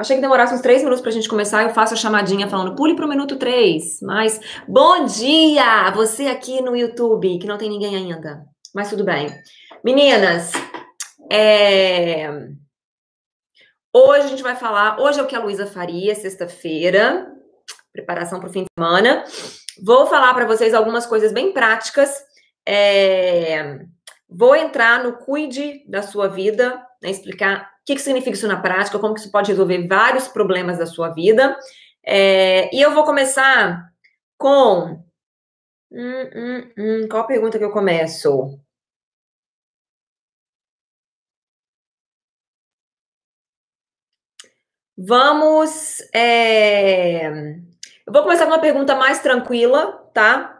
Achei que demorasse uns três minutos para a gente começar. Eu faço a chamadinha falando pule para o minuto três. Mas bom dia! Você aqui no YouTube, que não tem ninguém ainda. Mas tudo bem. Meninas, é... hoje a gente vai falar. Hoje é o que a Luísa faria, sexta-feira. Preparação para o fim de semana. Vou falar para vocês algumas coisas bem práticas. É... Vou entrar no cuide da sua vida, né, explicar o que, que significa isso na prática, como que isso pode resolver vários problemas da sua vida. É, e eu vou começar com. Hum, hum, hum, qual a pergunta que eu começo? Vamos. É... Eu vou começar com uma pergunta mais tranquila, tá?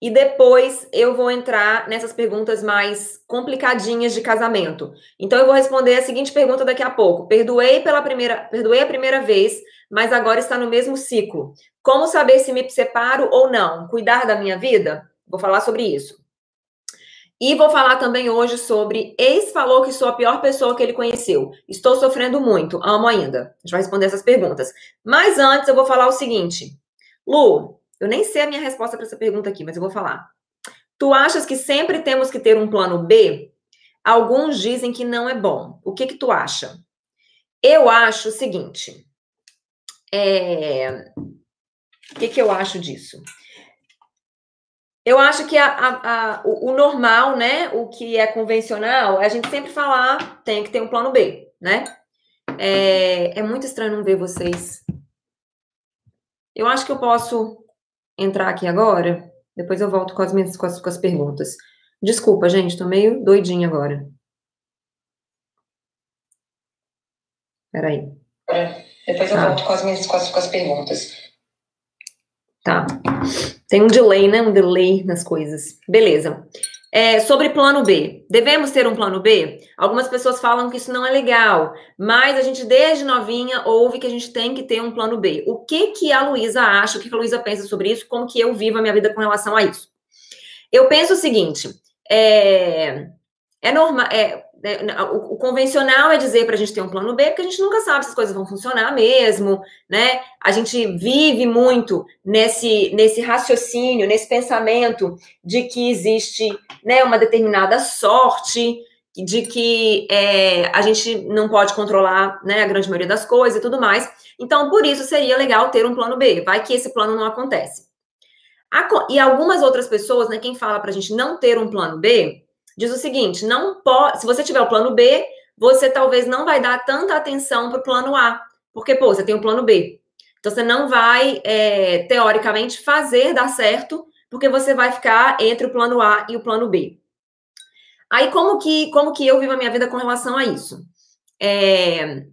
E depois eu vou entrar nessas perguntas mais complicadinhas de casamento. Então eu vou responder a seguinte pergunta daqui a pouco. Perdoei pela primeira, perdoei a primeira vez, mas agora está no mesmo ciclo. Como saber se me separo ou não? Cuidar da minha vida? Vou falar sobre isso. E vou falar também hoje sobre ex falou que sou a pior pessoa que ele conheceu. Estou sofrendo muito, amo ainda. A gente vai responder essas perguntas. Mas antes eu vou falar o seguinte. Lu, eu nem sei a minha resposta para essa pergunta aqui, mas eu vou falar. Tu achas que sempre temos que ter um plano B? Alguns dizem que não é bom. O que que tu acha? Eu acho o seguinte. É... O que que eu acho disso? Eu acho que a, a, a, o, o, normal, né? O que é convencional, é a gente sempre falar tem que ter um plano B, né? É, é muito estranho não ver vocês. Eu acho que eu posso entrar aqui agora, depois eu volto com as minhas com as, com as perguntas. Desculpa, gente, tô meio doidinha agora. Peraí. É, depois eu tá. volto com as minhas com as, com as perguntas. Tá. Tem um delay, né? Um delay nas coisas. Beleza. É, sobre plano B. Devemos ter um plano B? Algumas pessoas falam que isso não é legal, mas a gente desde novinha ouve que a gente tem que ter um plano B. O que que a Luísa acha, o que, que a Luísa pensa sobre isso, como que eu vivo a minha vida com relação a isso? Eu penso o seguinte, é, é normal, é, o, o, convencional é dizer para a gente ter um plano B, porque a gente nunca sabe se as coisas vão funcionar mesmo, né? A gente vive muito nesse, nesse raciocínio, nesse pensamento de que existe né, uma determinada sorte, de que é, a gente não pode controlar né, a grande maioria das coisas e tudo mais. Então, por isso seria legal ter um plano B. Vai que esse plano não acontece. E algumas outras pessoas, né, quem fala para a gente não ter um plano B, diz o seguinte: não pode, se você tiver o plano B, você talvez não vai dar tanta atenção para o plano A, porque pô, você tem o plano B. Então você não vai, é, teoricamente, fazer dar certo, porque você vai ficar entre o plano A e o plano B. Aí como que como que eu vivo a minha vida com relação a isso? É,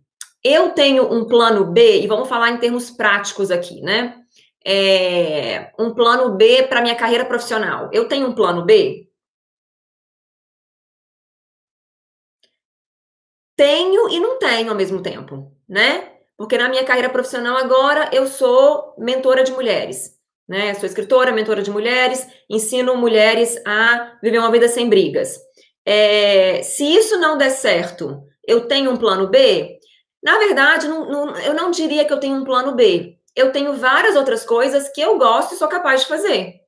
eu tenho um plano B e vamos falar em termos práticos aqui, né? É, um plano B para minha carreira profissional. Eu tenho um plano B? Tenho e não tenho ao mesmo tempo, né? Porque na minha carreira profissional agora eu sou mentora de mulheres, né? Sou escritora, mentora de mulheres, ensino mulheres a viver uma vida sem brigas. É, se isso não der certo, eu tenho um plano B? Na verdade, não, não, eu não diria que eu tenho um plano B. Eu tenho várias outras coisas que eu gosto e sou capaz de fazer.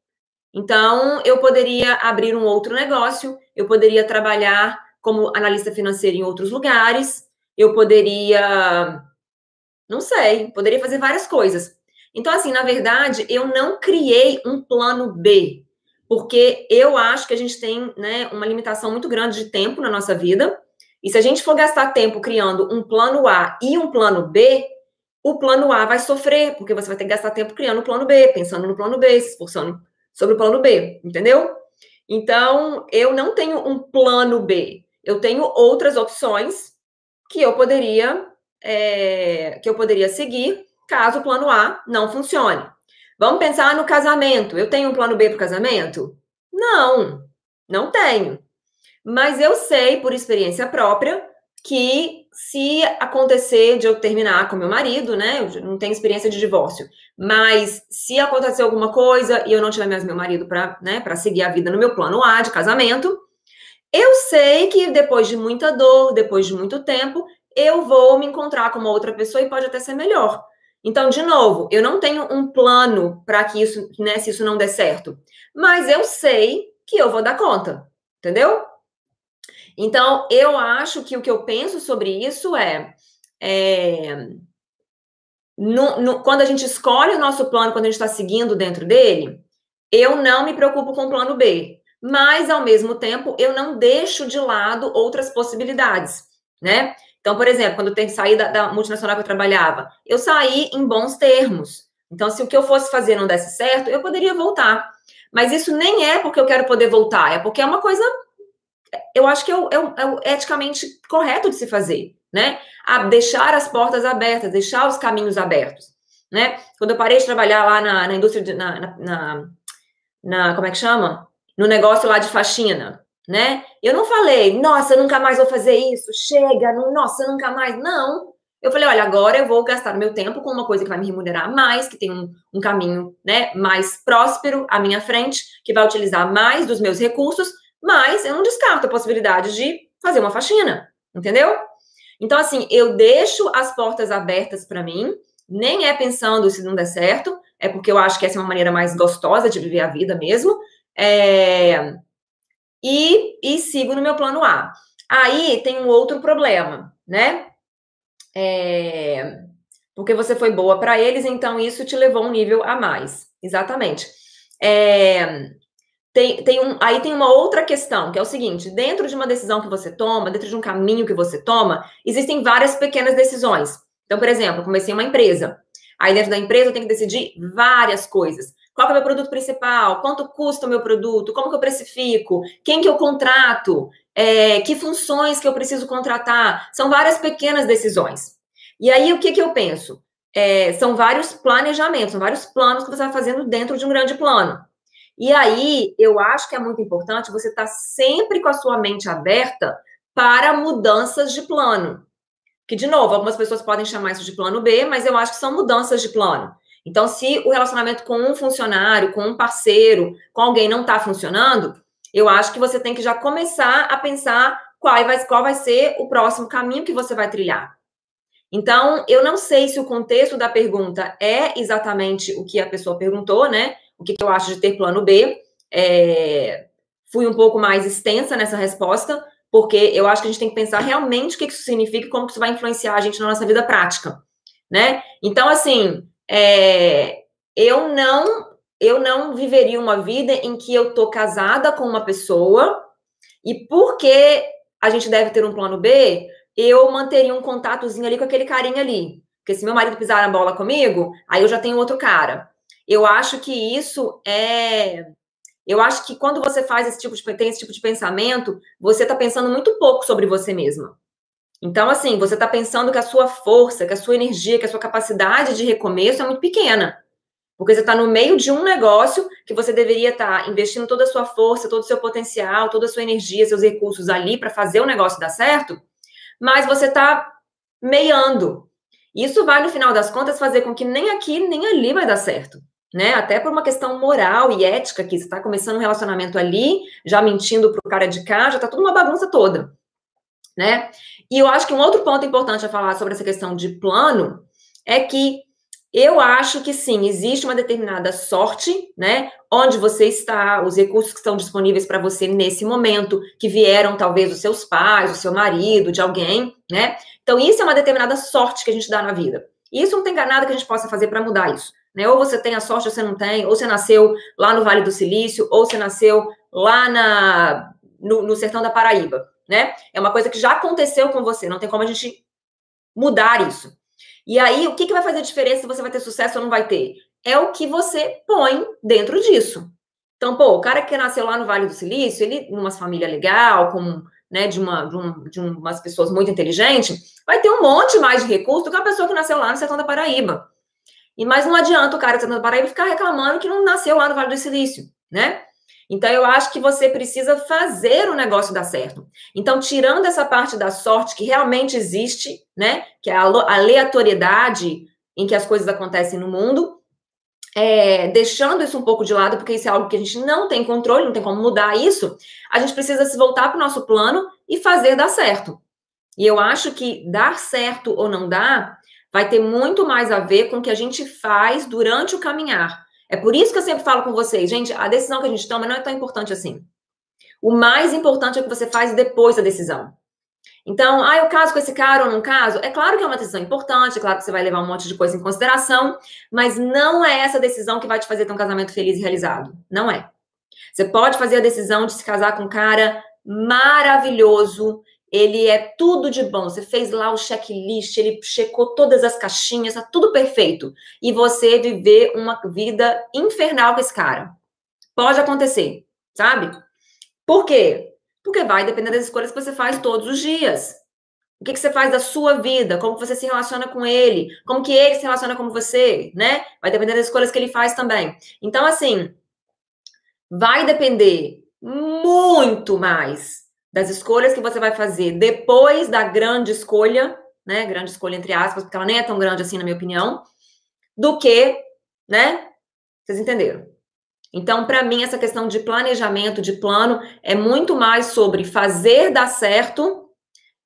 Então, eu poderia abrir um outro negócio, eu poderia trabalhar como analista financeiro em outros lugares, eu poderia, não sei, poderia fazer várias coisas. Então, assim, na verdade, eu não criei um plano B, porque eu acho que a gente tem né, uma limitação muito grande de tempo na nossa vida. E se a gente for gastar tempo criando um plano A e um plano B, o plano A vai sofrer, porque você vai ter que gastar tempo criando o plano B, pensando no plano B, se esforçando sobre o plano B, entendeu? Então, eu não tenho um plano B eu tenho outras opções que eu poderia é, que eu poderia seguir caso o plano A não funcione. Vamos pensar no casamento. Eu tenho um plano B para o casamento? Não, não tenho. Mas eu sei, por experiência própria, que se acontecer de eu terminar com meu marido, né? Eu não tenho experiência de divórcio, mas se acontecer alguma coisa e eu não tiver mais meu marido para né, seguir a vida no meu plano A de casamento, eu sei que depois de muita dor, depois de muito tempo, eu vou me encontrar com uma outra pessoa e pode até ser melhor. Então, de novo, eu não tenho um plano para que isso, né, se isso não der certo, mas eu sei que eu vou dar conta, entendeu? Então, eu acho que o que eu penso sobre isso é, é no, no, quando a gente escolhe o nosso plano, quando a gente está seguindo dentro dele, eu não me preocupo com o plano B, mas ao mesmo tempo eu não deixo de lado outras possibilidades, né? Então, por exemplo, quando eu tenho que sair da, da, multinacional que eu trabalhava, eu saí em bons termos. Então, se o que eu fosse fazer não desse certo, eu poderia voltar. Mas isso nem é porque eu quero poder voltar, é porque é uma coisa, eu acho que é o, é o, é o eticamente correto de se fazer, né? A deixar as portas abertas, deixar os caminhos abertos, né? Quando eu parei de trabalhar lá na, na indústria, de, na, na, na, como é que chama? No negócio lá de faxina, né? Eu não falei, nossa, nunca mais vou fazer isso, chega, não, nossa, nunca mais. Não. Eu falei, olha, agora eu vou gastar meu tempo com uma coisa que vai me remunerar mais, que tem um, um caminho né, mais próspero à minha frente, que vai utilizar mais dos meus recursos, mas eu não descarto a possibilidade de fazer uma faxina, entendeu? Então, assim, eu deixo as portas abertas para mim, nem é pensando se não der certo, é porque eu acho que essa é uma maneira mais gostosa de viver a vida mesmo. É, e, e sigo no meu plano A. Aí tem um outro problema, né? É, porque você foi boa para eles, então isso te levou um nível a mais. Exatamente. É, tem, tem um, aí tem uma outra questão, que é o seguinte: dentro de uma decisão que você toma, dentro de um caminho que você toma, existem várias pequenas decisões. Então, por exemplo, comecei uma empresa. Aí dentro da empresa eu tenho que decidir várias coisas. Qual é o meu produto principal? Quanto custa o meu produto? Como que eu precifico? Quem que eu contrato? É, que funções que eu preciso contratar? São várias pequenas decisões. E aí, o que, que eu penso? É, são vários planejamentos, são vários planos que você vai fazendo dentro de um grande plano. E aí, eu acho que é muito importante você estar tá sempre com a sua mente aberta para mudanças de plano. Que, de novo, algumas pessoas podem chamar isso de plano B, mas eu acho que são mudanças de plano. Então, se o relacionamento com um funcionário, com um parceiro, com alguém não está funcionando, eu acho que você tem que já começar a pensar qual vai, qual vai ser o próximo caminho que você vai trilhar. Então, eu não sei se o contexto da pergunta é exatamente o que a pessoa perguntou, né? O que, eu acho de ter plano B. É... Fui um pouco mais extensa nessa resposta, porque eu acho que a gente tem que pensar realmente o que isso significa e como isso vai influenciar a gente na nossa vida prática, né? Então, assim, é, eu não eu não viveria uma vida em que eu tô casada com uma pessoa e porque a gente deve ter um plano B, eu manteria um contatozinho ali com aquele carinha ali. Porque se meu marido pisar na bola comigo, aí eu já tenho outro cara. Eu acho que isso é. Eu acho que quando você faz esse tipo de tem esse tipo de pensamento, você está pensando muito pouco sobre você mesma. Então, assim, você está pensando que a sua força, que a sua energia, que a sua capacidade de recomeço é muito pequena. Porque você está no meio de um negócio que você deveria estar tá investindo toda a sua força, todo o seu potencial, toda a sua energia, seus recursos ali para fazer o negócio dar certo, mas você está meiando. Isso vai, no final das contas, fazer com que nem aqui nem ali vai dar certo. Né? Até por uma questão moral e ética, que você está começando um relacionamento ali, já mentindo para o cara de cá, já está tudo uma bagunça toda né? E eu acho que um outro ponto importante a falar sobre essa questão de plano é que eu acho que sim, existe uma determinada sorte, né? Onde você está, os recursos que estão disponíveis para você nesse momento, que vieram talvez dos seus pais, do seu marido, de alguém, né? Então, isso é uma determinada sorte que a gente dá na vida. E isso não tem nada que a gente possa fazer para mudar isso. Né? Ou você tem a sorte ou você não tem, ou você nasceu lá no Vale do Silício, ou você nasceu lá na, no, no sertão da Paraíba né? É uma coisa que já aconteceu com você, não tem como a gente mudar isso. E aí, o que, que vai fazer diferença se você vai ter sucesso ou não vai ter? É o que você põe dentro disso. Então, pô, o cara que nasceu lá no Vale do Silício, ele, numa família legal, com, né, de, uma, de, um, de umas pessoas muito inteligentes, vai ter um monte mais de recurso do que a pessoa que nasceu lá no sertão da Paraíba. E mas não adianta o cara do sertão da Paraíba ficar reclamando que não nasceu lá no Vale do Silício, né? Então, eu acho que você precisa fazer o negócio dar certo. Então, tirando essa parte da sorte que realmente existe, né? Que é a aleatoriedade em que as coisas acontecem no mundo, é, deixando isso um pouco de lado, porque isso é algo que a gente não tem controle, não tem como mudar isso, a gente precisa se voltar para o nosso plano e fazer dar certo. E eu acho que dar certo ou não dar vai ter muito mais a ver com o que a gente faz durante o caminhar. É por isso que eu sempre falo com vocês, gente, a decisão que a gente toma não é tão importante assim. O mais importante é o que você faz depois da decisão. Então, ah, eu caso com esse cara ou não caso? É claro que é uma decisão importante, é claro que você vai levar um monte de coisa em consideração, mas não é essa decisão que vai te fazer ter um casamento feliz e realizado. Não é. Você pode fazer a decisão de se casar com um cara maravilhoso, ele é tudo de bom. Você fez lá o checklist, ele checou todas as caixinhas, tá tudo perfeito. E você viver uma vida infernal com esse cara. Pode acontecer, sabe? Por quê? Porque vai depender das escolhas que você faz todos os dias. O que, que você faz da sua vida, como você se relaciona com ele, como que ele se relaciona com você, né? Vai depender das escolhas que ele faz também. Então, assim, vai depender muito mais das escolhas que você vai fazer depois da grande escolha, né? Grande escolha entre aspas, porque ela nem é tão grande assim, na minha opinião, do que, né? Vocês entenderam? Então, para mim, essa questão de planejamento, de plano, é muito mais sobre fazer dar certo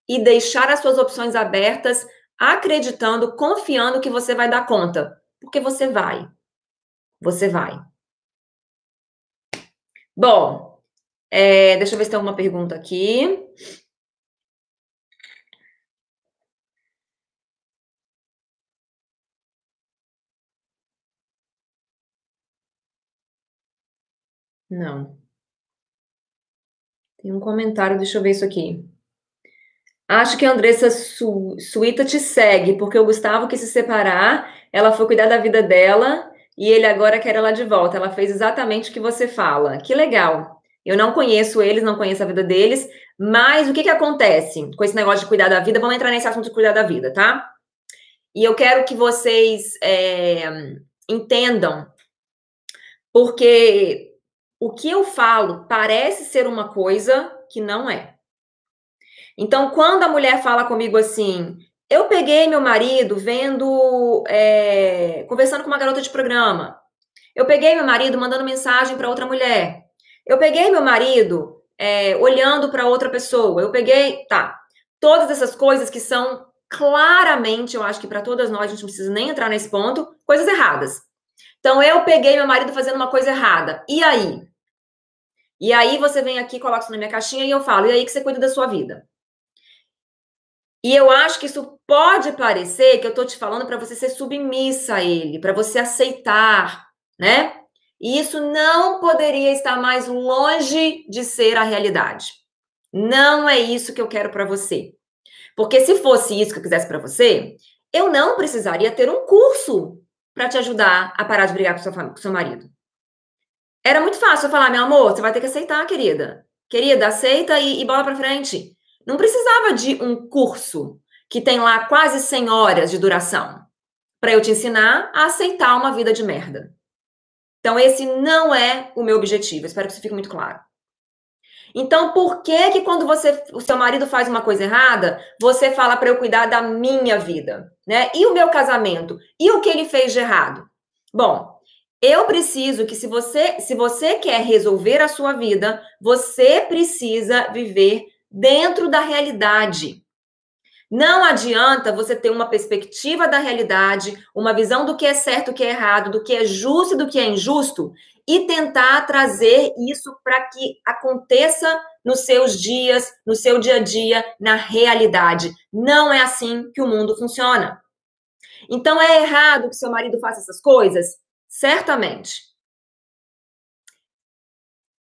e deixar as suas opções abertas, acreditando, confiando que você vai dar conta. Porque você vai. Você vai. Bom, é, deixa eu ver se tem alguma pergunta aqui. Não. Tem um comentário, deixa eu ver isso aqui. Acho que a Andressa Su Suíta te segue, porque o Gustavo quis se separar, ela foi cuidar da vida dela e ele agora quer ela de volta. Ela fez exatamente o que você fala. Que legal. Eu não conheço eles, não conheço a vida deles, mas o que que acontece com esse negócio de cuidar da vida? Vamos entrar nesse assunto de cuidar da vida, tá? E eu quero que vocês é, entendam, porque o que eu falo parece ser uma coisa que não é. Então, quando a mulher fala comigo assim, eu peguei meu marido vendo, é, conversando com uma garota de programa. Eu peguei meu marido mandando mensagem para outra mulher. Eu peguei meu marido é, olhando para outra pessoa. Eu peguei, tá? Todas essas coisas que são claramente, eu acho que para todas nós, a gente não precisa nem entrar nesse ponto, coisas erradas. Então, eu peguei meu marido fazendo uma coisa errada. E aí? E aí você vem aqui, coloca isso na minha caixinha e eu falo, e aí que você cuida da sua vida. E eu acho que isso pode parecer que eu tô te falando para você ser submissa a ele, para você aceitar, né? E isso não poderia estar mais longe de ser a realidade. Não é isso que eu quero para você. Porque se fosse isso que eu quisesse para você, eu não precisaria ter um curso para te ajudar a parar de brigar com seu, com seu marido. Era muito fácil eu falar, meu amor, você vai ter que aceitar, querida. Querida, aceita e, e bola para frente. Não precisava de um curso que tem lá quase 100 horas de duração para eu te ensinar a aceitar uma vida de merda. Então, esse não é o meu objetivo. Espero que isso fique muito claro. Então, por que que quando você, o seu marido faz uma coisa errada, você fala para eu cuidar da minha vida, né? E o meu casamento? E o que ele fez de errado? Bom, eu preciso que se você, se você quer resolver a sua vida, você precisa viver dentro da realidade. Não adianta você ter uma perspectiva da realidade, uma visão do que é certo, do que é errado, do que é justo e do que é injusto e tentar trazer isso para que aconteça nos seus dias, no seu dia a dia, na realidade. Não é assim que o mundo funciona. Então é errado que seu marido faça essas coisas? Certamente.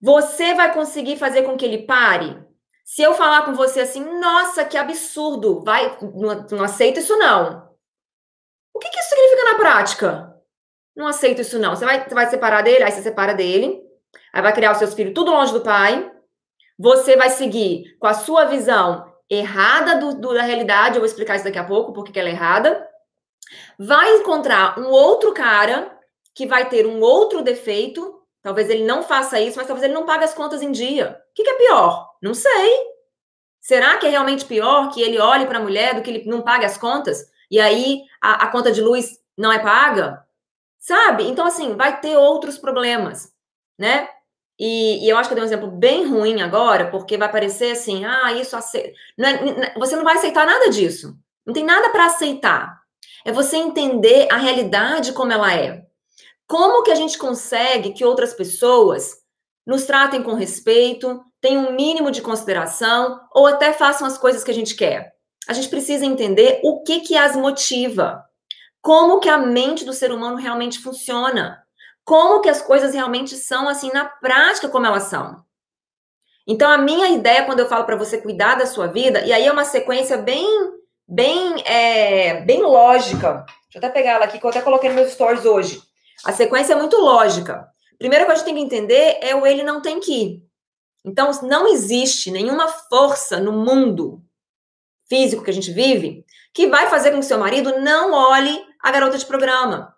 Você vai conseguir fazer com que ele pare? Se eu falar com você assim, nossa, que absurdo, vai, não, não aceito isso não. O que, que isso significa na prática? Não aceito isso não. Você vai, você vai separar dele, aí você separa dele, aí vai criar os seus filhos tudo longe do pai. Você vai seguir com a sua visão errada do, do, da realidade, eu vou explicar isso daqui a pouco, porque ela é errada. Vai encontrar um outro cara que vai ter um outro defeito. Talvez ele não faça isso, mas talvez ele não pague as contas em dia. O que, que é pior? Não sei. Será que é realmente pior que ele olhe para a mulher do que ele não pague as contas? E aí a, a conta de luz não é paga? Sabe? Então, assim, vai ter outros problemas, né? e, e, eu acho que eu dei um exemplo bem ruim agora, porque vai parecer assim, ah, isso aceita. Não é, você não vai aceitar nada disso. Não tem nada para aceitar. É você entender a realidade como ela é. Como que a gente consegue que outras pessoas nos tratem com respeito, tenham um mínimo de consideração ou até façam as coisas que a gente quer? A gente precisa entender o que que as motiva. Como que a mente do ser humano realmente funciona como que as coisas realmente são assim na prática como elas são. Então a minha ideia quando eu falo para você cuidar da sua vida e aí é uma sequência bem bem é, bem lógica. Deixa eu até pegar ela aqui que eu até coloquei nos meus stories hoje. A sequência é muito lógica. Primeiro que a gente tem que entender é o ele não tem que. Então não existe nenhuma força no mundo físico que a gente vive que vai fazer com que seu marido não olhe a garota de programa.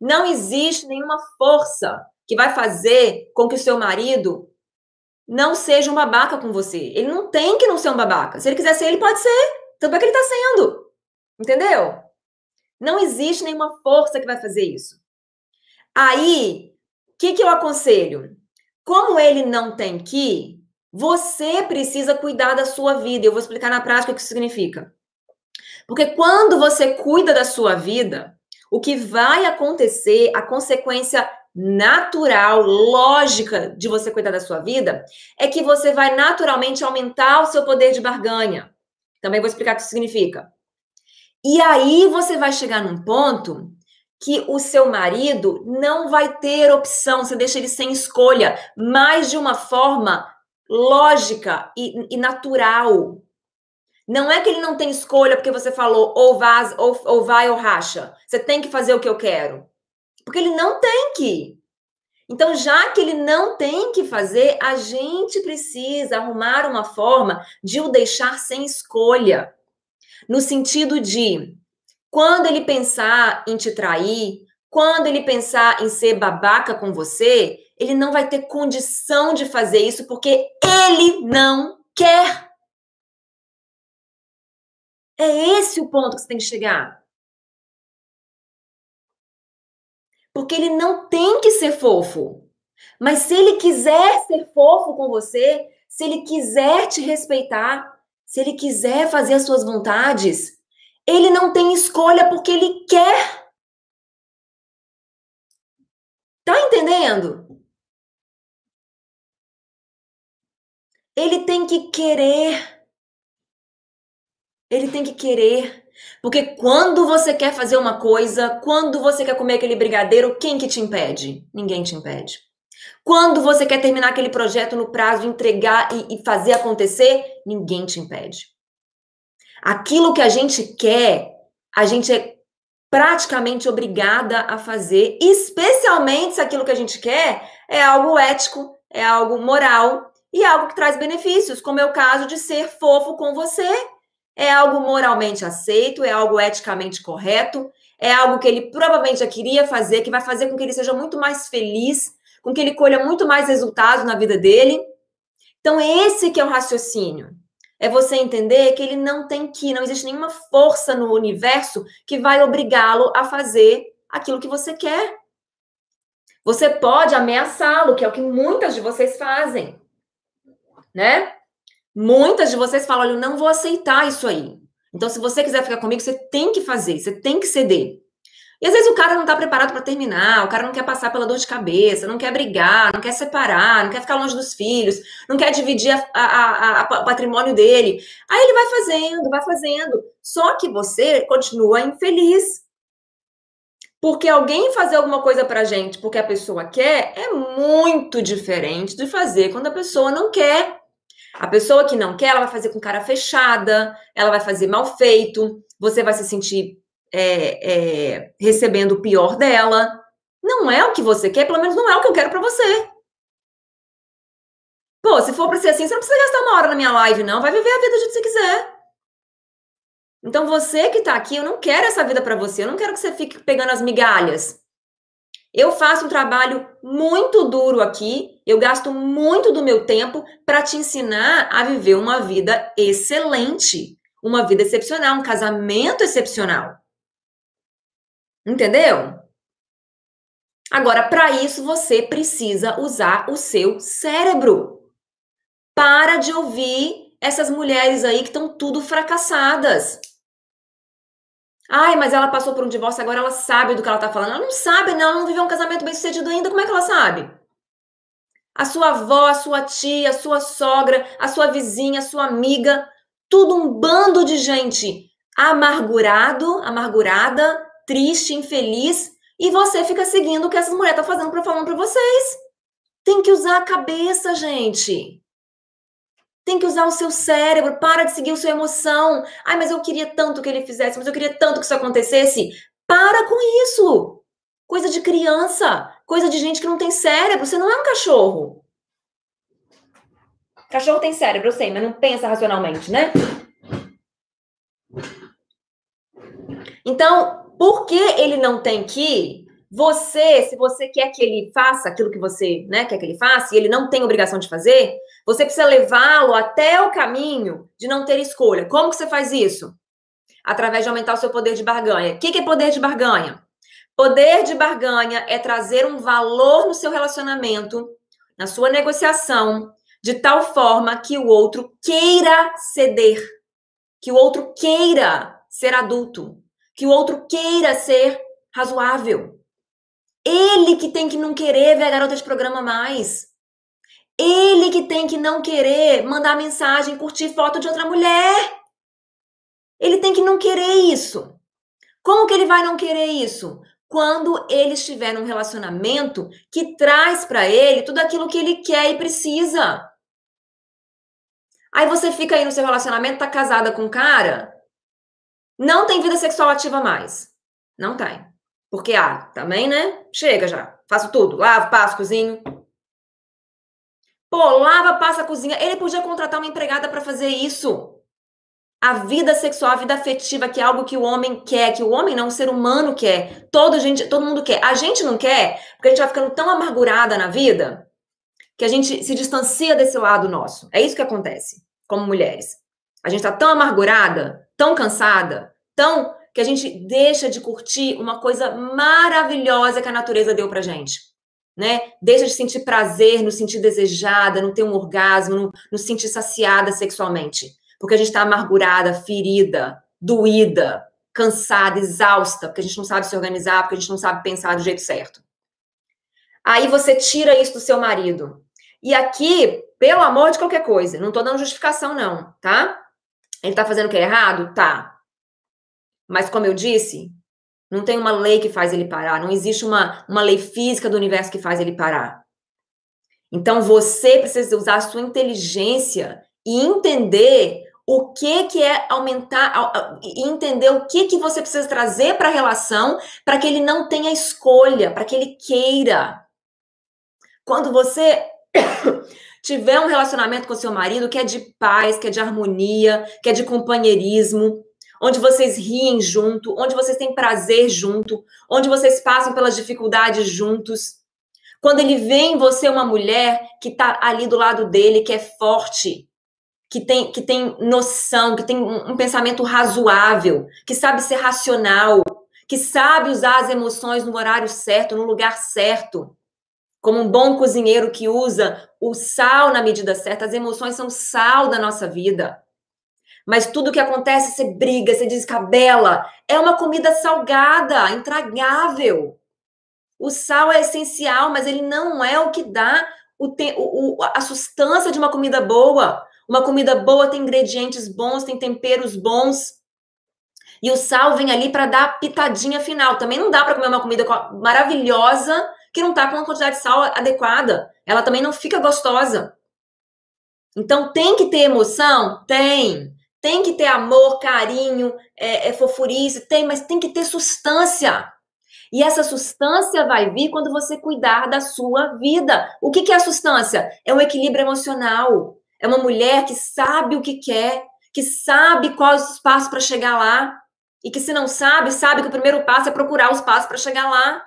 Não existe nenhuma força que vai fazer com que o seu marido não seja um babaca com você. Ele não tem que não ser um babaca. Se ele quiser ser, ele pode ser. Tanto é que ele está sendo. Entendeu? Não existe nenhuma força que vai fazer isso. Aí, o que, que eu aconselho? Como ele não tem que, você precisa cuidar da sua vida. Eu vou explicar na prática o que isso significa. Porque quando você cuida da sua vida, o que vai acontecer, a consequência natural, lógica de você cuidar da sua vida, é que você vai naturalmente aumentar o seu poder de barganha. Também vou explicar o que isso significa. E aí você vai chegar num ponto que o seu marido não vai ter opção, você deixa ele sem escolha, mas de uma forma lógica e, e natural. Não é que ele não tem escolha porque você falou ou, vaz, ou, ou vai ou racha. Você tem que fazer o que eu quero. Porque ele não tem que. Então, já que ele não tem que fazer, a gente precisa arrumar uma forma de o deixar sem escolha. No sentido de, quando ele pensar em te trair, quando ele pensar em ser babaca com você, ele não vai ter condição de fazer isso porque ele não quer. É esse o ponto que você tem que chegar. Porque ele não tem que ser fofo. Mas se ele quiser ser fofo com você, se ele quiser te respeitar, se ele quiser fazer as suas vontades, ele não tem escolha porque ele quer. Tá entendendo? Ele tem que querer. Ele tem que querer. Porque quando você quer fazer uma coisa, quando você quer comer aquele brigadeiro, quem que te impede? Ninguém te impede. Quando você quer terminar aquele projeto no prazo, entregar e, e fazer acontecer, ninguém te impede. Aquilo que a gente quer, a gente é praticamente obrigada a fazer, especialmente se aquilo que a gente quer é algo ético, é algo moral e é algo que traz benefícios, como é o caso de ser fofo com você é algo moralmente aceito, é algo eticamente correto, é algo que ele provavelmente já queria fazer, que vai fazer com que ele seja muito mais feliz, com que ele colha muito mais resultados na vida dele. Então, esse que é o raciocínio. É você entender que ele não tem que, não existe nenhuma força no universo que vai obrigá-lo a fazer aquilo que você quer. Você pode ameaçá-lo, que é o que muitas de vocês fazem, né? Muitas de vocês falam: olha, eu não vou aceitar isso aí. Então, se você quiser ficar comigo, você tem que fazer, você tem que ceder. E às vezes o cara não tá preparado para terminar, o cara não quer passar pela dor de cabeça, não quer brigar, não quer separar, não quer ficar longe dos filhos, não quer dividir o patrimônio dele. Aí ele vai fazendo, vai fazendo. Só que você continua infeliz. Porque alguém fazer alguma coisa pra gente porque a pessoa quer é muito diferente de fazer quando a pessoa não quer. A pessoa que não quer, ela vai fazer com cara fechada, ela vai fazer mal feito, você vai se sentir é, é, recebendo o pior dela. Não é o que você quer, pelo menos não é o que eu quero para você. Pô, se for pra ser assim, você não precisa gastar uma hora na minha live, não. Vai viver a vida do jeito que você quiser. Então, você que tá aqui, eu não quero essa vida para você. Eu não quero que você fique pegando as migalhas. Eu faço um trabalho muito duro aqui, eu gasto muito do meu tempo para te ensinar a viver uma vida excelente, uma vida excepcional, um casamento excepcional. Entendeu? Agora, para isso, você precisa usar o seu cérebro. Para de ouvir essas mulheres aí que estão tudo fracassadas. Ai, mas ela passou por um divórcio, agora ela sabe do que ela tá falando. Ela não sabe, não, ela não viveu um casamento bem sucedido ainda. Como é que ela sabe? A sua avó, a sua tia, a sua sogra, a sua vizinha, a sua amiga, tudo um bando de gente amargurado, amargurada, triste, infeliz, e você fica seguindo o que essas mulheres estão fazendo para falando para vocês. Tem que usar a cabeça, gente. Tem que usar o seu cérebro, para de seguir a sua emoção. Ai, mas eu queria tanto que ele fizesse, mas eu queria tanto que isso acontecesse. Para com isso. Coisa de criança, coisa de gente que não tem cérebro. Você não é um cachorro. Cachorro tem cérebro, eu sei, mas não pensa racionalmente, né? Então, por que ele não tem que você, se você quer que ele faça aquilo que você né, quer que ele faça, e ele não tem obrigação de fazer, você precisa levá-lo até o caminho de não ter escolha. Como que você faz isso? Através de aumentar o seu poder de barganha. O que, que é poder de barganha? Poder de barganha é trazer um valor no seu relacionamento, na sua negociação, de tal forma que o outro queira ceder, que o outro queira ser adulto, que o outro queira ser razoável. Ele que tem que não querer ver a garota de programa mais. Ele que tem que não querer mandar mensagem, curtir foto de outra mulher. Ele tem que não querer isso. Como que ele vai não querer isso? Quando ele estiver num relacionamento que traz para ele tudo aquilo que ele quer e precisa. Aí você fica aí no seu relacionamento, tá casada com um cara, não tem vida sexual ativa mais. Não tem. Porque, ah, também, né? Chega já. Faço tudo. Lavo, passo, cozinho. Pô, lava, passa, cozinha. Ele podia contratar uma empregada para fazer isso. A vida sexual, a vida afetiva, que é algo que o homem quer, que o homem não, o ser humano quer. Todo, gente, todo mundo quer. A gente não quer, porque a gente vai ficando tão amargurada na vida que a gente se distancia desse lado nosso. É isso que acontece como mulheres. A gente tá tão amargurada, tão cansada, tão que a gente deixa de curtir uma coisa maravilhosa que a natureza deu pra gente. Né? Deixa de sentir prazer, no sentir desejada, não ter um orgasmo, no sentir saciada sexualmente. Porque a gente está amargurada, ferida, doída, cansada, exausta, porque a gente não sabe se organizar, porque a gente não sabe pensar do jeito certo. Aí você tira isso do seu marido. E aqui, pelo amor de qualquer coisa, não tô dando justificação, não, tá? Ele tá fazendo o que é errado? Tá. Mas, como eu disse, não tem uma lei que faz ele parar, não existe uma, uma lei física do universo que faz ele parar. Então, você precisa usar a sua inteligência e entender o que que é aumentar e entender o que que você precisa trazer para a relação para que ele não tenha escolha, para que ele queira. Quando você tiver um relacionamento com seu marido que é de paz, que é de harmonia, que é de companheirismo, onde vocês riem junto, onde vocês têm prazer junto, onde vocês passam pelas dificuldades juntos. Quando ele vê em você uma mulher que está ali do lado dele, que é forte, que tem, que tem noção, que tem um, um pensamento razoável, que sabe ser racional, que sabe usar as emoções no horário certo, no lugar certo. Como um bom cozinheiro que usa o sal na medida certa, as emoções são sal da nossa vida. Mas tudo que acontece, você briga, você descabela. É uma comida salgada, intragável. O sal é essencial, mas ele não é o que dá o, o, a sustância de uma comida boa. Uma comida boa tem ingredientes bons, tem temperos bons. E o sal vem ali para dar a pitadinha final. Também não dá para comer uma comida maravilhosa que não tá com uma quantidade de sal adequada. Ela também não fica gostosa. Então tem que ter emoção? Tem. Tem que ter amor, carinho, é, é fofurice, tem, mas tem que ter substância. E essa substância vai vir quando você cuidar da sua vida. O que, que é a substância? É um equilíbrio emocional. É uma mulher que sabe o que quer, que sabe quais os passos para chegar lá. E que, se não sabe, sabe que o primeiro passo é procurar os passos para chegar lá.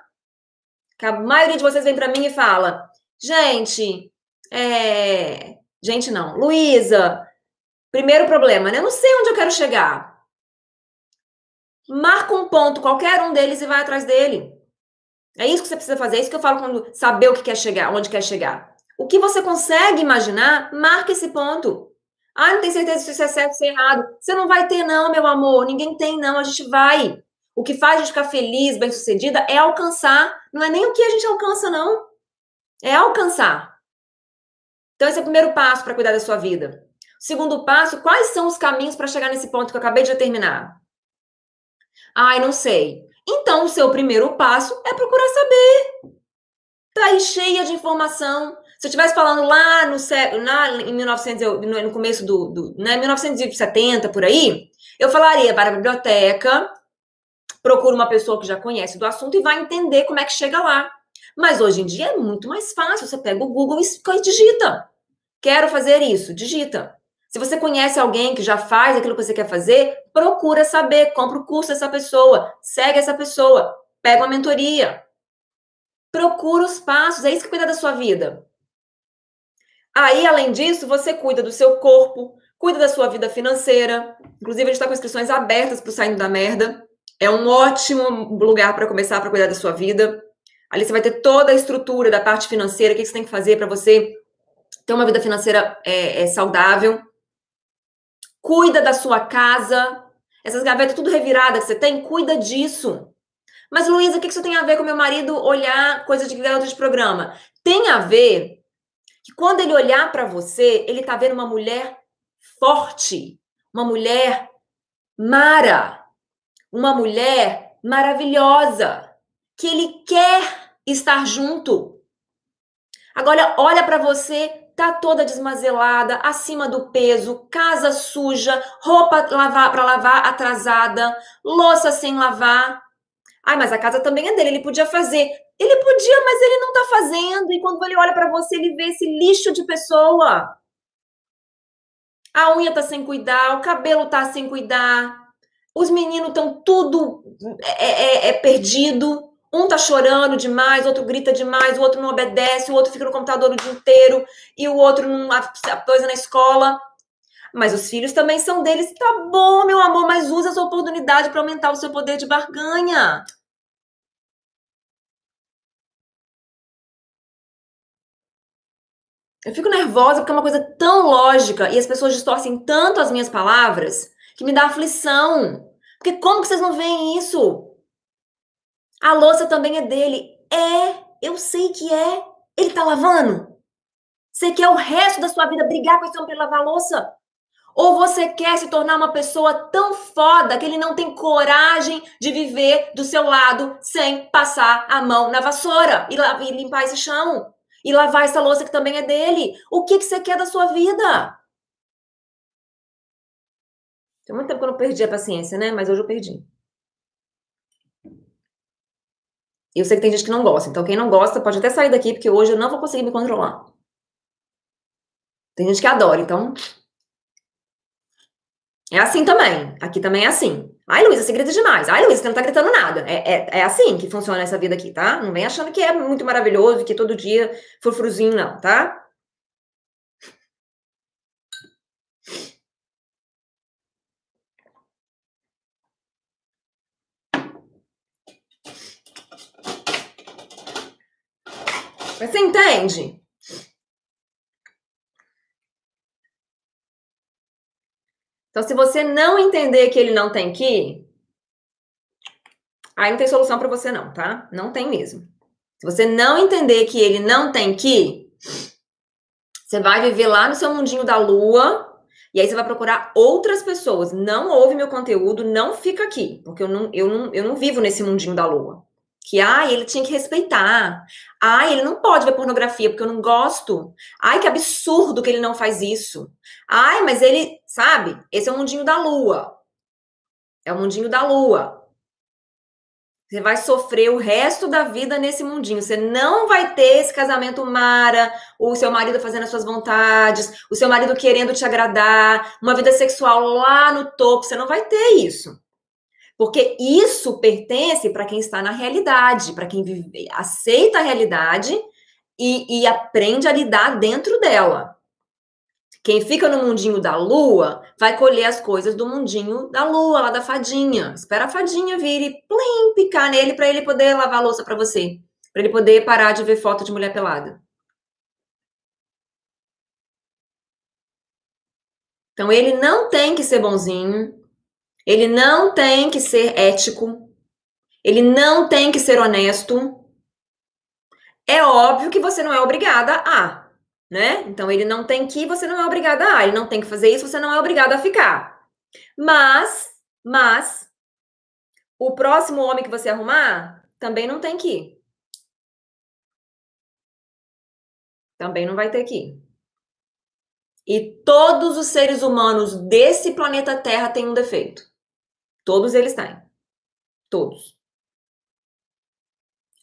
Que a maioria de vocês vem para mim e fala: gente, é... gente não, Luísa, Primeiro problema, né? Eu não sei onde eu quero chegar. Marca um ponto, qualquer um deles, e vai atrás dele. É isso que você precisa fazer, é isso que eu falo quando saber o que quer chegar, onde quer chegar. O que você consegue imaginar, marca esse ponto. Ah, não tem certeza se isso é certo ou se é errado. Você não vai ter, não, meu amor. Ninguém tem, não. A gente vai. O que faz a gente ficar feliz, bem-sucedida, é alcançar. Não é nem o que a gente alcança, não. É alcançar. Então, esse é o primeiro passo para cuidar da sua vida. Segundo passo, quais são os caminhos para chegar nesse ponto que eu acabei de determinar? Ai, não sei. Então, o seu primeiro passo é procurar saber. Tá aí cheia de informação. Se eu estivesse falando lá no lá em 1900, no começo do, do né, 1970 por aí, eu falaria para a biblioteca, procura uma pessoa que já conhece do assunto e vai entender como é que chega lá. Mas hoje em dia é muito mais fácil. Você pega o Google e digita. Quero fazer isso, digita. Se você conhece alguém que já faz aquilo que você quer fazer, procura saber, compra o curso dessa pessoa, segue essa pessoa, pega uma mentoria. Procura os passos, é isso que cuida da sua vida. Aí, além disso, você cuida do seu corpo, cuida da sua vida financeira. Inclusive, a gente está com inscrições abertas para o Saindo da Merda. É um ótimo lugar para começar para cuidar da sua vida. Ali você vai ter toda a estrutura da parte financeira, o que você tem que fazer para você ter uma vida financeira é, é, saudável. Cuida da sua casa. Essas gavetas tudo revirada que você tem, cuida disso. Mas, Luísa, o que isso tem a ver com meu marido olhar coisa de garota de programa? Tem a ver que quando ele olhar para você, ele tá vendo uma mulher forte, uma mulher mara, uma mulher maravilhosa, que ele quer estar junto. Agora, olha para você tá toda desmazelada, acima do peso, casa suja, roupa lavar para lavar atrasada, louça sem lavar. Ai, mas a casa também é dele, ele podia fazer. Ele podia, mas ele não tá fazendo. E quando ele olha para você, ele vê esse lixo de pessoa. A unha tá sem cuidar, o cabelo tá sem cuidar. Os meninos estão tudo é, é, é perdido. Um tá chorando demais, outro grita demais, o outro não obedece, o outro fica no computador o dia inteiro e o outro não coisa na escola. Mas os filhos também são deles. Tá bom, meu amor, mas usa essa oportunidade para aumentar o seu poder de barganha. Eu fico nervosa porque é uma coisa tão lógica e as pessoas distorcem tanto as minhas palavras que me dá aflição. Porque como que vocês não veem isso? A louça também é dele. É, eu sei que é. Ele tá lavando? Você quer o resto da sua vida brigar com esse homem pra lavar louça? Ou você quer se tornar uma pessoa tão foda que ele não tem coragem de viver do seu lado sem passar a mão na vassoura e, e limpar esse chão? E lavar essa louça que também é dele? O que, que você quer da sua vida? Tem muito tempo que eu não perdi a paciência, né? Mas hoje eu perdi. E eu sei que tem gente que não gosta. Então, quem não gosta pode até sair daqui, porque hoje eu não vou conseguir me controlar. Tem gente que adora, então. É assim também. Aqui também é assim. Ai, Luísa, você grita demais. Ai, Luísa, você não tá gritando nada. É, é, é, assim que funciona essa vida aqui, tá? Não vem achando que é muito maravilhoso, que todo dia frufruzinho, não, tá? Você entende? Então, se você não entender que ele não tem que ir, aí não tem solução para você não, tá? Não tem mesmo. Se você não entender que ele não tem que ir, você vai viver lá no seu mundinho da lua e aí você vai procurar outras pessoas. Não ouve meu conteúdo, não fica aqui, porque eu não, eu não, eu não vivo nesse mundinho da lua que ai, ele tinha que respeitar. Ai, ele não pode ver pornografia porque eu não gosto. Ai, que absurdo que ele não faz isso. Ai, mas ele, sabe? Esse é o mundinho da lua. É o mundinho da lua. Você vai sofrer o resto da vida nesse mundinho. Você não vai ter esse casamento mara, o seu marido fazendo as suas vontades, o seu marido querendo te agradar, uma vida sexual lá no topo. Você não vai ter isso. Porque isso pertence para quem está na realidade, para quem vive, aceita a realidade e, e aprende a lidar dentro dela. Quem fica no mundinho da lua vai colher as coisas do mundinho da lua, lá da fadinha. Espera a fadinha vir e plim, picar nele para ele poder lavar a louça para você. Para ele poder parar de ver foto de mulher pelada. Então ele não tem que ser bonzinho, ele não tem que ser ético, ele não tem que ser honesto. É óbvio que você não é obrigada a, né? Então ele não tem que, você não é obrigada a, ele não tem que fazer isso, você não é obrigada a ficar. Mas, mas o próximo homem que você arrumar também não tem que ir. Também não vai ter que ir. E todos os seres humanos desse planeta Terra têm um defeito. Todos eles têm. Todos.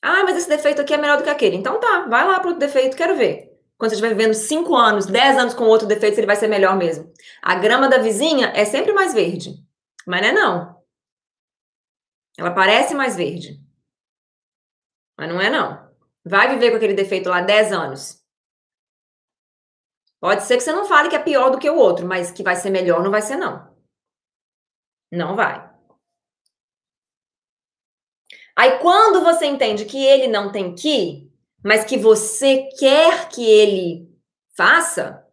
Ah, mas esse defeito aqui é melhor do que aquele. Então tá, vai lá pro outro defeito, quero ver. Quando você estiver vivendo 5 anos, 10 anos com outro defeito, ele vai ser melhor mesmo. A grama da vizinha é sempre mais verde. Mas não é não. Ela parece mais verde. Mas não é não. Vai viver com aquele defeito lá 10 anos. Pode ser que você não fale que é pior do que o outro, mas que vai ser melhor não vai ser não. Não vai. Aí quando você entende que ele não tem que, mas que você quer que ele faça,